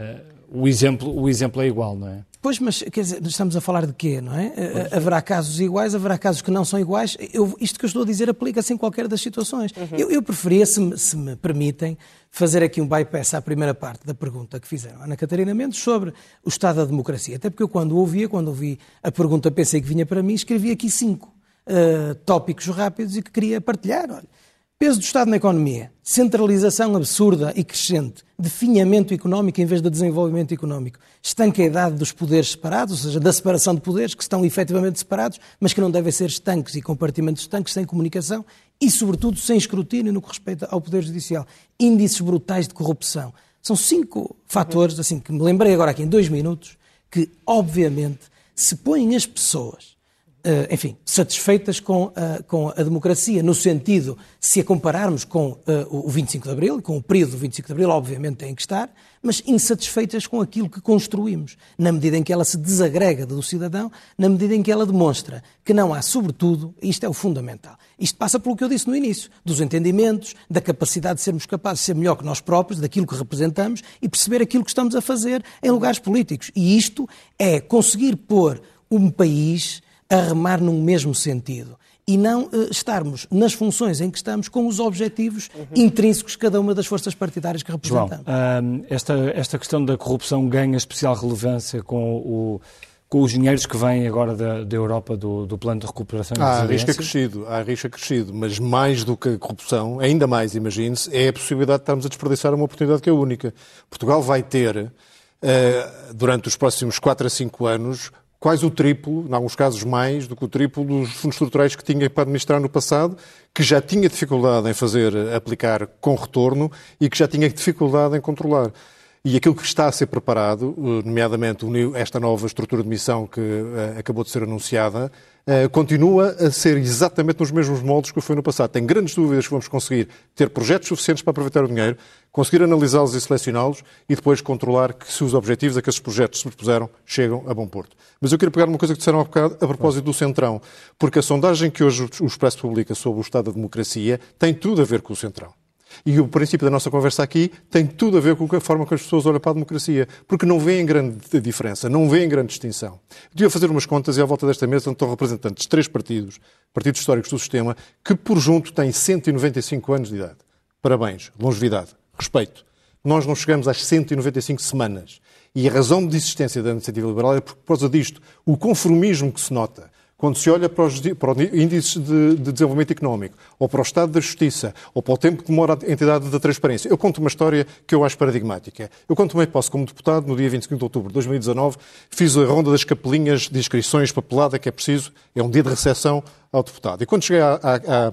Uh, o, exemplo, o exemplo é igual, não é? Pois, mas quer dizer, estamos a falar de quê, não é? Pois. Haverá casos iguais, haverá casos que não são iguais. Eu, isto que eu estou a dizer aplica-se em qualquer das situações. Uhum. Eu, eu, preferia, se me, se me, permitem, fazer aqui um bypass à primeira parte da pergunta que fizeram Ana Catarina Mendes sobre o estado da democracia. Até porque eu, quando ouvia, quando ouvi a pergunta, pensei que vinha para mim, escrevi aqui cinco uh, tópicos rápidos e que queria partilhar. Olha, Peso do Estado na economia, centralização absurda e crescente, definhamento económico em vez de desenvolvimento económico, estanque a idade dos poderes separados, ou seja, da separação de poderes que estão efetivamente separados, mas que não devem ser estanques e compartimentos estanques sem comunicação e, sobretudo, sem escrutínio no que respeita ao Poder Judicial. Índices brutais de corrupção. São cinco fatores, assim, que me lembrei agora aqui em dois minutos, que, obviamente, se põem as pessoas enfim, satisfeitas com, uh, com a democracia, no sentido, se a compararmos com uh, o 25 de Abril, com o período do 25 de Abril, obviamente têm que estar, mas insatisfeitas com aquilo que construímos, na medida em que ela se desagrega do cidadão, na medida em que ela demonstra que não há, sobretudo, isto é o fundamental, isto passa pelo que eu disse no início, dos entendimentos, da capacidade de sermos capazes de ser melhor que nós próprios, daquilo que representamos e perceber aquilo que estamos a fazer em lugares políticos. E isto é conseguir pôr um país a remar num mesmo sentido e não uh, estarmos nas funções em que estamos com os objetivos uhum. intrínsecos de cada uma das forças partidárias que representamos. João, uh, esta, esta questão da corrupção ganha especial relevância com, o, com os dinheiros que vêm agora da, da Europa do, do plano de recuperação e há risco crescido, há risco crescido, mas mais do que a corrupção, ainda mais, imagine-se, é a possibilidade de estarmos a desperdiçar uma oportunidade que é única. Portugal vai ter, uh, durante os próximos 4 a 5 anos, quase o triplo, em alguns casos mais, do que o triplo dos fundos estruturais que tinha para administrar no passado, que já tinha dificuldade em fazer aplicar com retorno e que já tinha dificuldade em controlar. E aquilo que está a ser preparado, eh, nomeadamente esta nova estrutura de missão que uh, acabou de ser anunciada, continua a ser exatamente nos mesmos moldes que foi no passado. Tem grandes dúvidas que vamos conseguir ter projetos suficientes para aproveitar o dinheiro, conseguir analisá-los e selecioná-los e depois controlar que se os objetivos a que esses projetos se propuseram chegam a bom porto. Mas eu quero pegar uma coisa que disseram há bocado a propósito do Centrão, porque a sondagem que hoje o Expresso publica sobre o estado da democracia tem tudo a ver com o Centrão. E o princípio da nossa conversa aqui tem tudo a ver com a forma que as pessoas olham para a democracia, porque não veem grande diferença, não veem grande distinção. Devia fazer umas contas e à volta desta mesa estão representantes de três partidos, partidos históricos do sistema, que por junto têm 195 anos de idade. Parabéns, longevidade, respeito. nós não chegamos às 195 semanas. E a razão de existência da iniciativa liberal é por causa disto. O conformismo que se nota quando se olha para os, para os índices de, de, desenvolvimento económico, ou para o estado da justiça, ou para o tempo que demora a entidade da transparência, eu conto uma história que eu acho paradigmática. Eu conto uma hipótese como deputado, no dia 25 de outubro de 2019, fiz a ronda das capelinhas de inscrições papelada que é preciso, é um dia de recepção ao deputado. E quando cheguei à,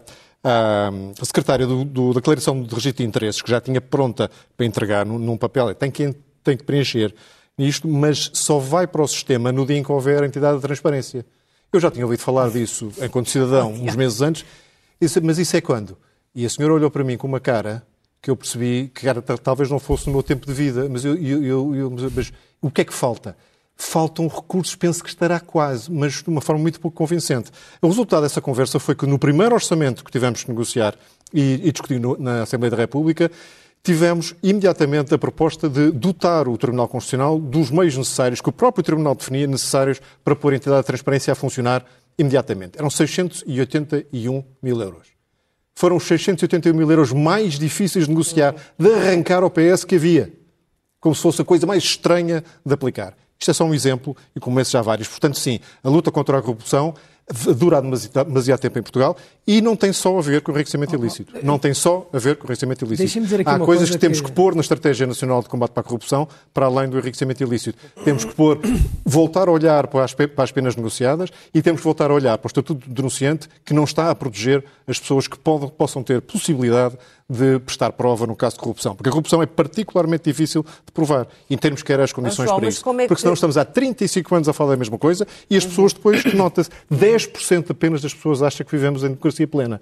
secretária da declaração de registro de interesses, que já tinha pronta para entregar num, num papel, tem que, tem que preencher isto, mas só vai para o sistema no dia em que houver a entidade de transparência. Eu já tinha ouvido falar disso enquanto cidadão uns meses antes, mas isso é quando? E a senhora olhou para mim com uma cara que eu percebi que talvez não fosse no meu tempo de vida, mas, eu, eu, eu, mas o que é que falta? Faltam recursos, penso que estará quase, mas de uma forma muito pouco convincente. O resultado dessa conversa foi que no primeiro orçamento que tivemos que negociar e, e discutir no, na Assembleia da República, tivemos imediatamente a proposta de dotar o Tribunal Constitucional dos meios necessários que o próprio Tribunal definia necessários para pôr a entidade de transparência a funcionar imediatamente. Eram 681 mil euros. Foram os 681 mil euros mais difíceis de negociar, de arrancar ao PS que havia. Como se fosse a coisa mais estranha de aplicar. Isto é só um exemplo, e como já vários. Portanto, sim, a luta contra a corrupção dura demasiado tempo em Portugal e não tem só a ver com o enriquecimento oh, oh, ilícito. Não tem só a ver com o enriquecimento ilícito. Há coisas que temos que... que pôr na Estratégia Nacional de Combate para a Corrupção para além do enriquecimento ilícito. Temos que pôr, voltar a olhar para as, para as penas negociadas e temos que voltar a olhar para o Estatuto de Denunciante que não está a proteger as pessoas que podem, possam ter possibilidade de prestar prova no caso de corrupção. Porque a corrupção é particularmente difícil de provar, em termos que eram as condições para isso. É que... Porque senão estamos há 35 anos a falar da mesma coisa e as pessoas depois, nota-se, 10% apenas das pessoas acham que vivemos em democracia plena.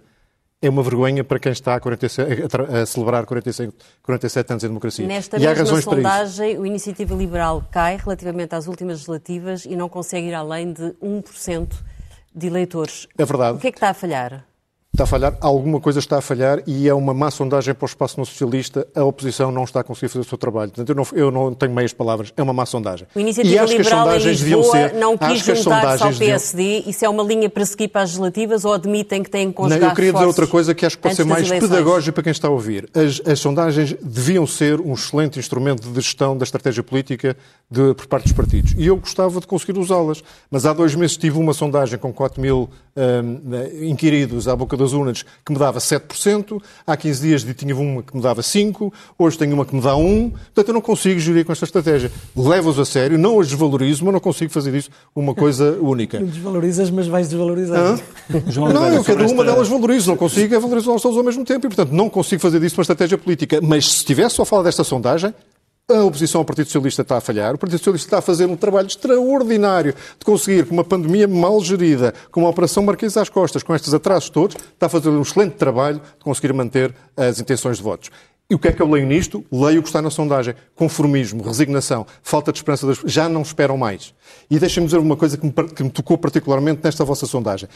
É uma vergonha para quem está a, 47, a celebrar 45, 47 anos em democracia. Nesta e há mesma sondagem, o Iniciativa Liberal cai relativamente às últimas legislativas e não consegue ir além de 1% de eleitores. É verdade. O que é que está a falhar? Está a falhar, alguma coisa está a falhar e é uma má sondagem para o espaço não socialista. A oposição não está a conseguir fazer o seu trabalho. Portanto, eu não, eu não tenho meias palavras, é uma má sondagem. O Iniciativa e acho Liberal que as sondagens deviam ser, não quis juntar-se ao PSD. Deviam... Isso é uma linha para seguir para as legislativas ou admitem que têm que conjugar não, Eu queria dizer outra coisa que acho que pode ser mais pedagógica para quem está a ouvir. As, as, sondagens deviam ser um excelente instrumento de gestão da estratégia política de, por parte dos partidos. E eu gostava de conseguir usá-las. Mas há dois meses tive uma sondagem com 4 mil um, inquiridos à boca das urnas que me dava 7%, há 15 dias tinha uma que me dava 5%, hoje tenho uma que me dá 1%, portanto eu não consigo gerir com esta estratégia. Levo-as a sério, não as desvalorizo, mas não consigo fazer disso uma coisa única. Não desvalorizas, mas vais desvalorizar. não, eu cada uma delas valorizo, não consigo é valorizá-las todas ao mesmo tempo e, portanto, não consigo fazer disso uma estratégia política. Mas se estivesse só a falar desta sondagem, a oposição ao Partido Socialista está a falhar. O Partido Socialista está a fazer um trabalho extraordinário de conseguir, com uma pandemia mal gerida, com uma operação Marquês às costas, com estes atrasos todos, está a fazer um excelente trabalho de conseguir manter as intenções de votos. E o que é que eu leio nisto? Leio o que está na sondagem. Conformismo, resignação, falta de esperança. Das... Já não esperam mais. E deixem-me dizer uma coisa que me, que me, tocou particularmente nesta vossa sondagem.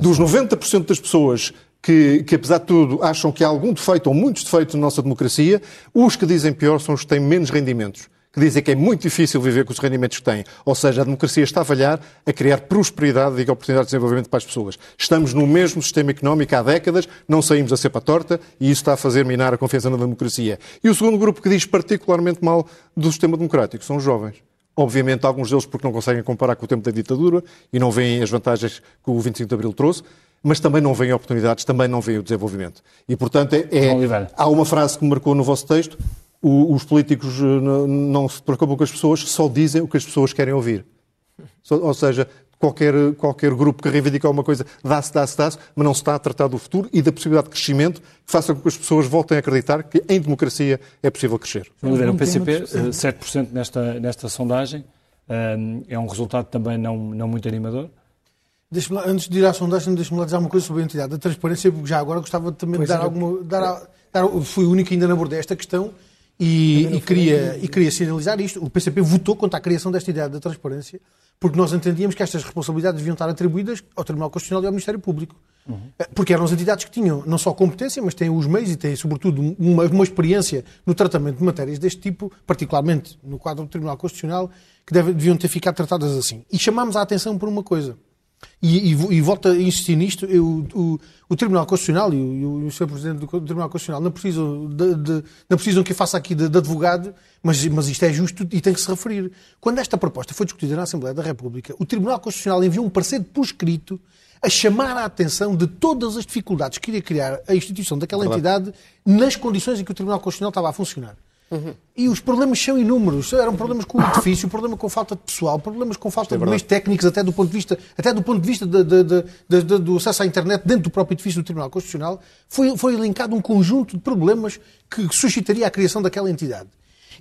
Dos 90% das pessoas que, que, apesar de tudo, acham que há algum defeito ou muitos defeitos na nossa democracia, os que dizem pior são os que têm menos rendimentos que dizem que é muito difícil viver com os rendimentos que têm. Ou seja, a democracia está a falhar a criar prosperidade e oportunidade de desenvolvimento para as pessoas. Estamos no mesmo sistema económico há décadas, não saímos a cepa torta e isso está a fazer minar a confiança na democracia. E o segundo grupo que diz particularmente mal do sistema democrático são os jovens. Obviamente, alguns deles porque não conseguem comparar com o tempo da ditadura e não veem as vantagens que o 25 de Abril trouxe, mas também não veem oportunidades, também não veem o desenvolvimento. E, portanto, é, é há uma frase que me marcou no vosso texto, o, os políticos eh, não, se preocupam com as pessoas, só dizem o que as pessoas querem ouvir. Ou seja, qualquer, qualquer grupo que reivindica alguma coisa dá-se, dá-se, dá-se, mas não se está a tratar do futuro e da possibilidade de crescimento que faça com que as pessoas voltem a acreditar que em democracia é possível crescer. Vamos ver, o PCP, 7% eh, nesta, nesta sondagem, eh, é um resultado também não, não muito animador. Lá, antes de ir à sondagem, deixe-me lá dizer uma coisa sobre a entidade da transparência, porque já agora gostava também pois de dar é. alguma. Dar, dar, fui o único que ainda não abordei esta questão e, e, queria, e queria sinalizar isto. O PCP votou contra a criação desta ideia da transparência porque nós entendíamos que estas responsabilidades deviam estar atribuídas ao Tribunal Constitucional e ao Ministério Público. Uhum. Porque eram as entidades que tinham não só competência, mas têm os meios e têm, sobretudo, uma, uma experiência no tratamento de matérias deste tipo, particularmente no quadro do Tribunal Constitucional, que deve, deviam ter ficado tratadas assim. E chamámos a atenção por uma coisa. E, e, e volto a insistir nisto, eu, o, o, Tribunal Constitucional e o, o Sr. Presidente do Tribunal Constitucional não precisam, de, de, não precisam que eu faça aqui de, de, advogado, mas, mas isto é justo e tem que se referir. Quando esta proposta foi discutida na Assembleia da República, o Tribunal Constitucional enviou um parecer por escrito a chamar a atenção de todas as dificuldades que iria criar a instituição daquela entidade nas condições em que o Tribunal Constitucional estava a funcionar. Uhum. E os problemas são inúmeros. Eram problemas com o edifício, problema com falta de pessoal, problemas com falta é de meios técnicos, até do ponto de vista, até do, ponto de vista de, de, de, do acesso à internet dentro do próprio edifício do Tribunal Constitucional. Foi, foi elencado um conjunto de problemas que suscitaria a criação daquela entidade.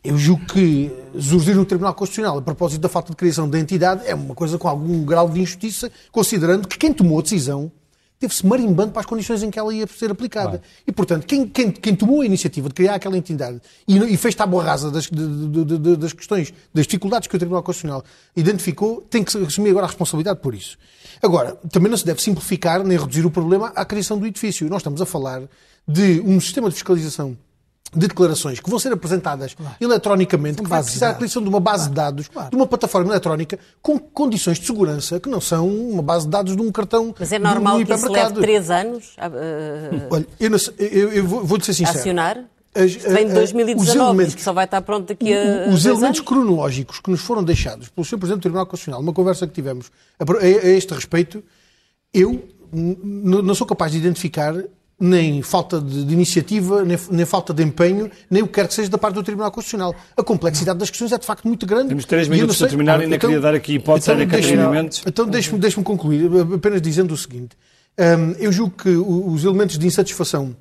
Eu julgo que surgir no Tribunal Constitucional a propósito da falta de criação da entidade é uma coisa com algum grau de injustiça, considerando que quem tomou a decisão teve-se marimbando para as condições em que ela ia ser aplicada. Claro. E, portanto, quem, quem, quem, tomou a iniciativa de criar aquela entidade e, e fez tábua rasa das, de, de, de, das questões, das dificuldades que o Tribunal Constitucional identificou, tem que assumir agora a responsabilidade por isso. Agora, também não se deve simplificar nem reduzir o problema à criação do edifício. Nós estamos a falar de um sistema de fiscalização de declarações que vão ser apresentadas claro. eletronicamente, que vai precisar da criação de uma base claro. de dados, claro. de uma plataforma eletrónica com condições de segurança que não são uma base de dados de um cartão Mas é normal que isso leve três anos? Uh, Olha, eu, não, eu, eu vou, vou ser sincero. Acionar? As, Vem de 2019, elementos, que só vai estar pronto daqui a Os elementos anos? cronológicos que nos foram deixados pelo Sr. Presidente do Tribunal Constitucional, uma conversa que tivemos a, a, a este respeito, eu não sou capaz de identificar nem falta de, iniciativa, nem, nem, falta de empenho, nem o que quer que seja da parte do Tribunal Constitucional. A complexidade das questões é de facto muito grande. Temos três minutos para terminar e ainda então, queria dar aqui hipótese então, a Catarina Mendes. Então deixe-me deixe concluir, apenas dizendo o seguinte. Um, eu julgo que os elementos de insatisfação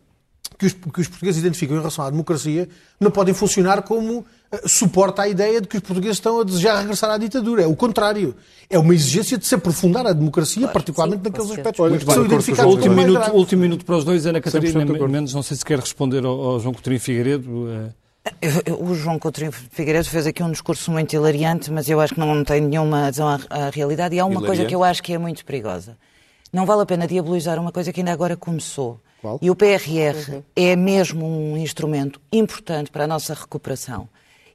que os, que os, portugueses identificam em relação à democracia não podem funcionar como uh, suporte à ideia de que os portugueses estão a desejar regressar à ditadura. É o contrário. É uma exigência de se aprofundar a democracia, claro, particularmente sim, naqueles aspectos Olha, que são identificados último minuto, último minuto para os dois, Ana Catarina Mendes, não sei se quer responder ao, ao João Coutinho Figueiredo. Uh... O João Coutinho Figueiredo fez aqui um discurso muito hilariante, mas eu acho que não tem nenhuma adesão à, à realidade. E há uma hilariante. coisa que eu acho que é muito perigosa. Não vale a pena diabolizar uma coisa que ainda agora começou qual? E o PRR uhum. é mesmo um instrumento importante para a nossa recuperação.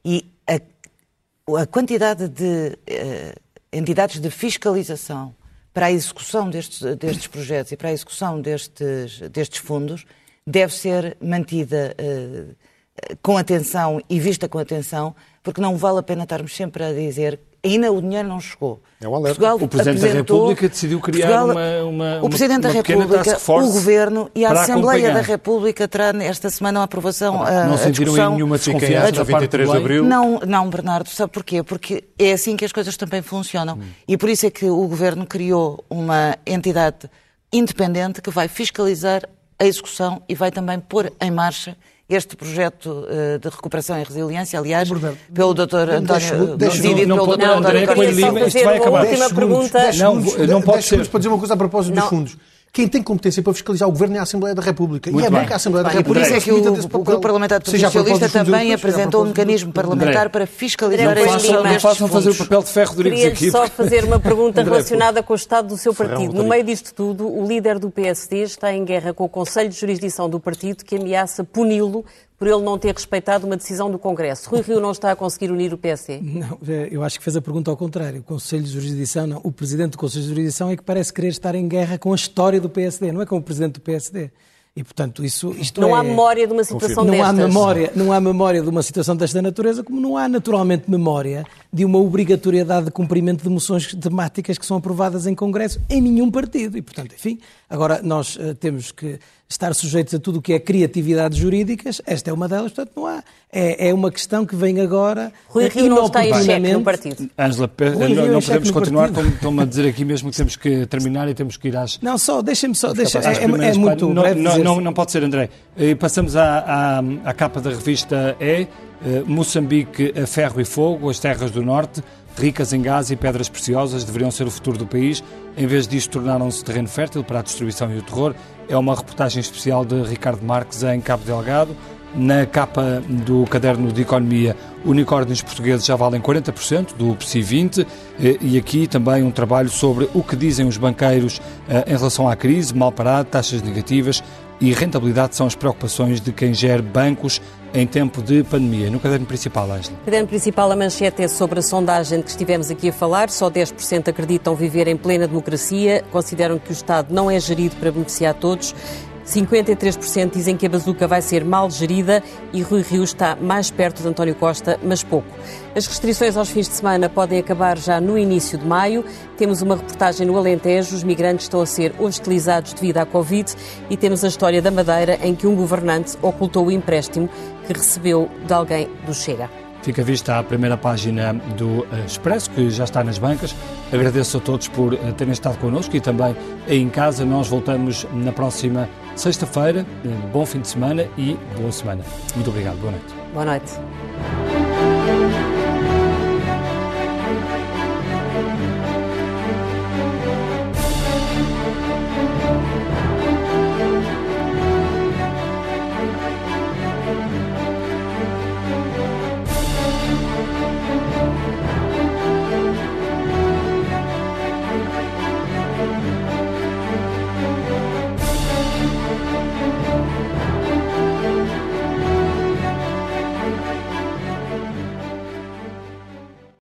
E a, a quantidade de uh, entidades de fiscalização para a execução destes, destes projetos e para a execução destes, destes fundos deve ser mantida uh, com atenção e vista com atenção, porque não vale a pena estarmos sempre a dizer ainda o dinheiro não chegou. É um alerta. Portugal o Presidente da República decidiu criar Portugal, uma, uma, O Presidente uma da República, o Governo e a Assembleia acompanhar. da República terá esta semana a aprovação. Não, a, não sentiram aí nenhuma desconfiança da 23 de Abril? Não, não, Bernardo, sabe porquê? Porque é assim que as coisas também funcionam. Hum. E por isso é que o Governo criou uma entidade independente que vai fiscalizar a execução e vai também pôr em marcha este projeto uh, de recuperação e resiliência, aliás, pelo Dr. António, decidido pelo Dr. António Coelho Isto vai acabar. Última pergunta. Não, não pode ser. para dizer uma coisa a propósito dos fundos. Quem tem competência para fiscalizar o Governo é a Assembleia da República. Muito e é bem que a Assembleia da República... E por isso é que o, o Grupo Parlamentar do Partido Socialista também apresentou um mecanismo parlamentar para fiscalizar a execução Não façam fazer o papel de ferro Rodrigues aqui. só fazer uma pergunta relacionada com o estado do seu partido. No meio disto tudo, o líder do PSD está em guerra com o Conselho de Jurisdição do partido que ameaça puni-lo por ele não ter respeitado uma decisão do Congresso. Rui Rio não está a conseguir unir o PSD? Não, eu acho que fez a pergunta ao contrário. O Conselho de Jurisdição, não. O Presidente do Conselho de Jurisdição é que parece querer estar em guerra com a história do PSD, não é com o Presidente do PSD. E, portanto, isso, isto não é... há memória de uma situação não destas. Há memória, não há memória de uma situação desta natureza, como não há naturalmente memória de uma obrigatoriedade de cumprimento de moções temáticas que são aprovadas em Congresso em nenhum partido. E, portanto, enfim, agora nós uh, temos que estar sujeitos a tudo o que é criatividades jurídicas, esta é uma delas, portanto não há. É, é uma questão que vem agora Rui Rio não está em xeque no partido. Ângela, não, não podemos continuar, estão-me a dizer aqui mesmo que temos que terminar e temos que ir às... Não, só, deixem-me só, deixa, é, é, é muito não, não, não, não, pode ser, André. E passamos à, à, à capa da revista E, eh, Moçambique a ferro e fogo, as terras do norte, ricas em gás e pedras preciosas, deveriam ser o futuro do país. Em vez disto, tornaram-se terreno fértil para a destruição e o terror. É uma reportagem especial de Ricardo Marques em Cabo Delgado. Na capa do caderno de economia, unicórnios portugueses já valem 40% do PSI 20 e aqui também um trabalho sobre o que dizem os banqueiros em relação à crise, mal parado, taxas negativas e rentabilidade são as preocupações de quem gera bancos em tempo de pandemia. No caderno principal, Ângela. No caderno principal, a manchete é sobre a sondagem que estivemos aqui a falar. Só 10% acreditam viver em plena democracia, consideram que o Estado não é gerido para beneficiar todos. 53% dizem que a bazuca vai ser mal gerida e Rui Rio está mais perto de António Costa, mas pouco. As restrições aos fins de semana podem acabar já no início de maio. Temos uma reportagem no Alentejo, os migrantes estão a ser hostilizados devido à Covid e temos a história da Madeira em que um governante ocultou o empréstimo que recebeu de alguém do Chega. Fica vista a primeira página do Expresso, que já está nas bancas. Agradeço a todos por terem estado connosco e também em casa. Nós voltamos na próxima sexta-feira. Bom fim de semana e boa semana. Muito obrigado. Boa noite. Boa noite.